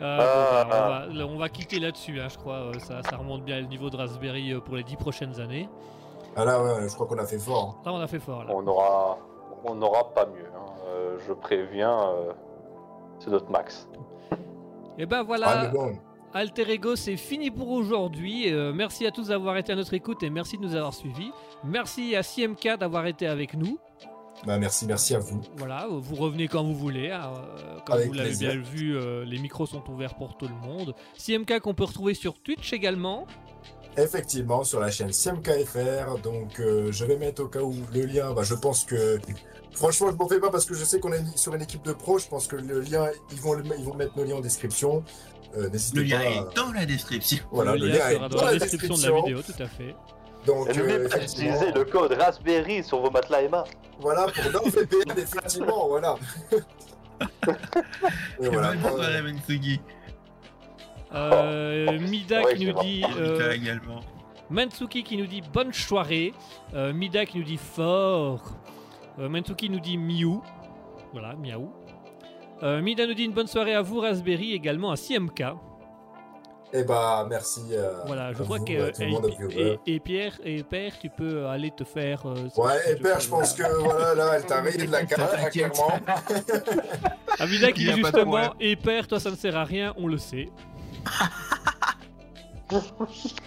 Ah, bon, bah, on, va, on va quitter là-dessus, hein, je crois. euh, ça, ça remonte bien le niveau de Raspberry euh, pour les 10 prochaines années. Ah là, ouais, je crois qu'on a fait fort. hein. Là, on a fait fort, là. On aura, on n'aura pas mieux. hein. Euh, je préviens, euh, c'est notre max. Et ben Ah, voilà, bon. Alter Ego, c'est fini pour aujourd'hui. Euh, merci à tous d'avoir été à notre écoute et merci de nous avoir suivis. Merci à CMK d'avoir été avec nous. Bah, merci, merci à vous. Voilà, vous revenez quand vous voulez. hein, euh, comme Avec vous l'avez bien vu, euh, les micros sont ouverts pour tout le monde. CMK qu'on peut retrouver sur Twitch également. Effectivement, sur la chaîne CMKFR. Donc, euh, je vais mettre au cas où le lien. Bah, je pense que. Franchement, je m'en fais pas parce que je sais qu'on est sur une équipe de pros. Je pense que le lien, ils vont, le- ils vont mettre nos liens en description. Euh, N'hésitez Le lien pas. à- est dans la description. Voilà, le lien est sera dans la description de la vidéo, tout à fait. Donc, Et euh, d'utiliser le code Raspberry sur vos matelas Emma. voilà, pour NordVPN, effectivement, voilà. <laughs> Et voilà. Bonne soirée, Mensugi. Euh, Mida ouais, qui nous dit. Euh, également. Mansuki qui nous dit bonne soirée. Euh, Mida qui nous dit fort. Euh, Mansuki nous dit miou. Voilà, miaou. Euh, Mida nous dit une bonne soirée à vous, Raspberry, également à CMK. Et bah, merci. euh, Voilà, je à crois vous, que. le et, et- et Pierre, et Père, tu peux aller te faire. euh, Ouais, et Père, je pense que voilà, là, elle t'a rayé de la carte, clairement. <laughs> Ah, Mida qui dit justement, et Père, toi ça ne sert à rien, on le sait.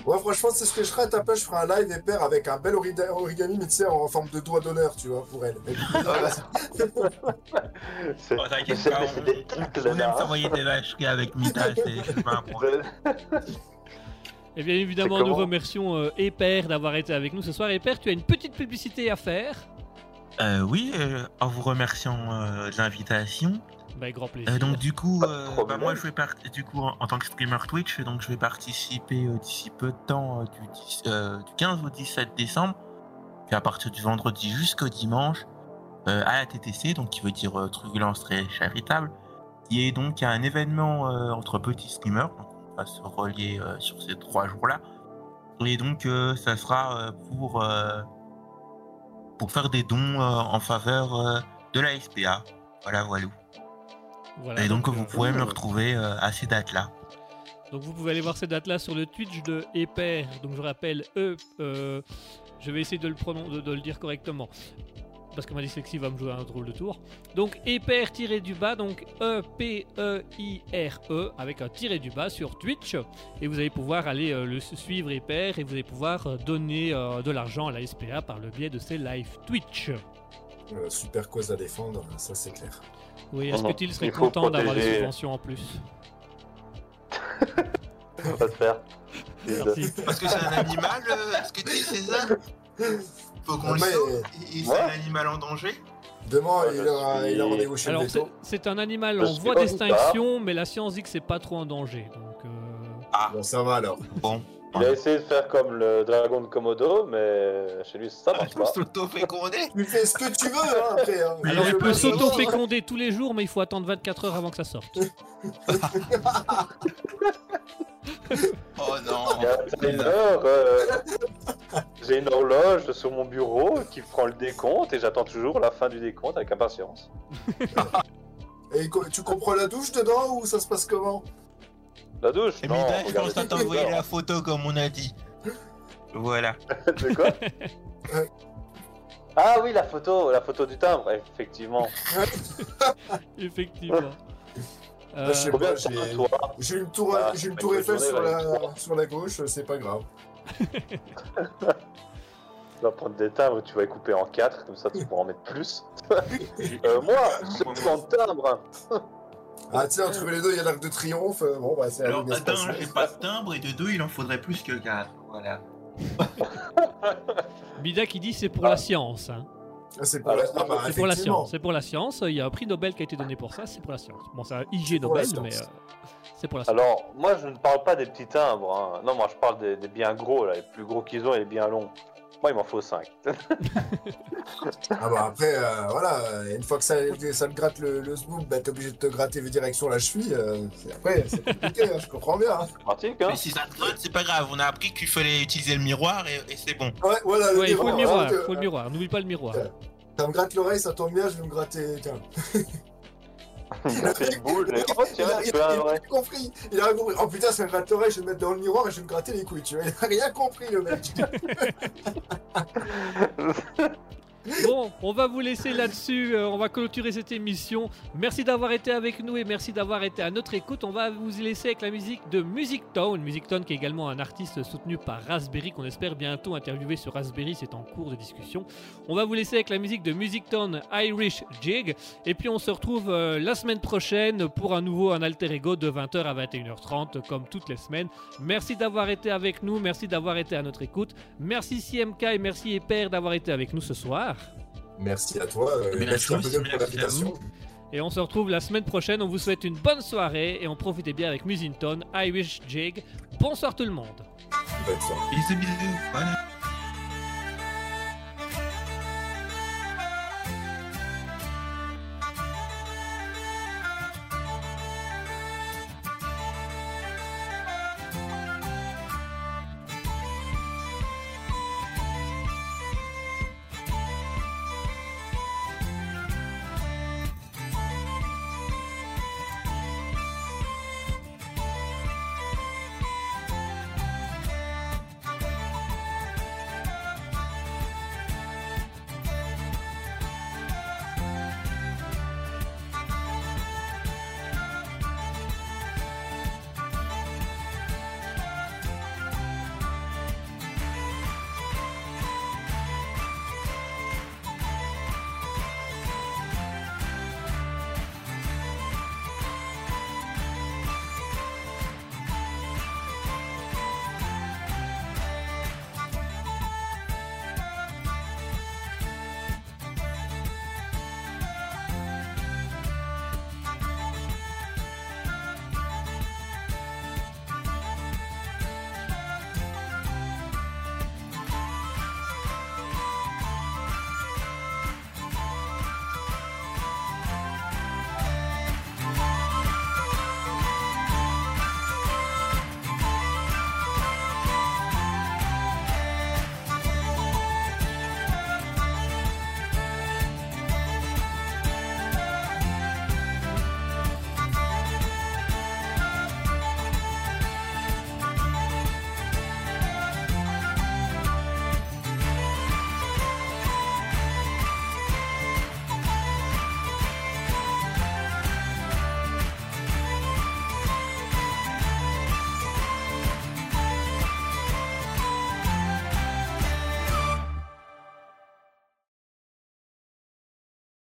Ouais, franchement, c'est ce que je ferai à ta place. Je ferai un live et Père avec un bel origami, mais tu sais, en forme de doigt d'honneur, tu vois, pour elle. C'est Oh, t'inquiète c'est- pas, des trucs On aime là. s'envoyer des vacheries avec Mita, c'est pas un problème. <laughs> Et bien évidemment, nous remercions euh, Eper d'avoir été avec nous ce soir. Eper, tu as une petite publicité à faire? Euh, oui, euh, en vous remerciant euh, de l'invitation. Bah, grand plaisir. Euh, donc du coup, euh, bah, moi je vais part- du coup en, en tant que streamer Twitch, donc je vais participer euh, d'ici peu de temps euh, du, 10 euh, du 15 au 17 décembre, puis à partir du vendredi jusqu'au dimanche euh, à la TTC, donc qui veut dire euh, Truculence très charitable, qui est donc un événement euh, entre petits streamers, donc on va se relier euh, sur ces trois jours-là, et donc euh, ça sera euh, pour euh, pour faire des dons euh, en faveur euh, de la SPA. Voilà, voilà. Voilà, Et donc, vous euh, pouvez me retrouver euh, à ces dates-là. Donc vous pouvez aller voir ces dates-là sur le Twitch de Eper. Donc je rappelle E. euh, je vais essayer de le, pronon- de, de le dire correctement. Parce que ma dyslexie va me jouer un drôle de tour. Donc Eper-du-bas, donc E E-P-E-I-R-E, avec un tiré du bas sur Twitch. Et vous allez pouvoir aller euh, le suivre Eper et vous allez pouvoir donner euh, de l'argent à la SPA par le biais de ses live Twitch. Euh, super cause à défendre, ça c'est clair. Oui, est-ce que Mhm. tu serais Il faut content d'avoir des subventions en plus On va se faire. Merci. <laughs> Parce que c'est un animal, euh, ce que tu dis, c'est ça Faut qu'on Ah, le mais- sauve et c'est un animal en danger Demain, Ouais, il, aura, suis- il a rendez-vous chez Alors le c'est un animal Je en voie d'extinction, mais la science dit que c'est pas trop en danger. Donc euh, Ah, Bon, ça va alors. bon. Il a essayé de faire comme le dragon de Komodo, mais chez lui ça marche pas. s'auto-fécondé Tu fais ce que tu veux hein, après. Hein. Mais Alors il peut s'auto-féconder tous les jours, mais il faut attendre 24 heures avant que ça sorte. <laughs> Oh non Il y a- J'ai une heure, euh, j'ai une horloge sur mon bureau qui prend le décompte et j'attends toujours la fin du décompte avec impatience. <laughs> Et co- tu comprends la douche dedans ou ça se passe comment? La douche Et Non, je pense à tout t'envoyer ça. la photo comme on a dit. Voilà. <laughs> De quoi Ah oui, la photo, la photo du timbre, effectivement. <laughs> Effectivement. Euh, Ah, je sais Combien pas, de temps, j'ai- une tour, j'ai une mais tour Eiffel sur la, sur la gauche, c'est pas grave. <laughs> Tu vas prendre des timbres, tu vas les couper en quatre, comme ça tu pourras en mettre plus. euh, moi, je prends timbre. Ah tiens, entre les deux, il y a l'arc de triomphe. euh, Bon, bah c'est Alors passer. j'ai pas de timbre et de deux, il en faudrait plus que quatre. Voilà. <laughs> Bida qui dit c'est pour la science. hein. Ah, C'est pour, la... ah, bah, C'est pour la effectivement. science. C'est pour la science. Il y a un prix Nobel qui a été donné pour ça. C'est pour la science. Bon, c'est un IG Nobel, mais euh, c'est pour la science. Alors, moi je ne parle pas des petits timbres. hein. Non, moi je parle des, des bien gros, là, les plus gros qu'ils ont et les bien longs. Moi il m'en faut 5. <laughs> Ah bah après, euh, voilà, une fois que ça, ça te gratte le, le bah t'es obligé de te gratter direction la cheville. euh, après, c'est compliqué, hein, je comprends bien. hein. pratique, hein Mais si ça te gratte, c'est pas grave. On a appris qu'il fallait utiliser le miroir et, et c'est bon. Ouais, voilà, Ouais, il faut le miroir. hein, que- faut le miroir. N'oublie pas le miroir. Ça me gratte l'oreille, ça tombe bien, je vais me gratter. Tiens. <laughs> Il a fait une boule, et... oh Il a, il il rien compris. Il a compris. Oh putain, ça me gratte l'oreille, je vais me mettre dans le miroir et je vais me gratter les couilles, tu vois. Il a rien compris, le mec. <laughs> Bon, on va vous laisser là-dessus. euh, on va clôturer cette émission. Merci d'avoir été avec nous et merci d'avoir été à notre écoute. On va vous laisser avec la musique de Music Town. Music Town qui est également un artiste soutenu par Raspberry qu'on espère bientôt interviewer sur Raspberry. C'est en cours de discussion. On va vous laisser avec la musique de Music Town Irish Jig. Et puis on se retrouve euh, la semaine prochaine pour un nouveau un alter ego de 20h à 21h30 comme toutes les semaines. Merci d'avoir été avec nous. Merci d'avoir été à notre écoute. Merci CMK et merci Eper d'avoir été avec nous ce soir. Merci à toi, euh, Merci merci un peu aussi, pour à l'invitation. Et on se retrouve la semaine prochaine. On vous souhaite une bonne soirée et on profitez bien avec Musinton, Irish Jig. Bonsoir tout le monde. Bonne soirée. Bisous, bisous. Voilà.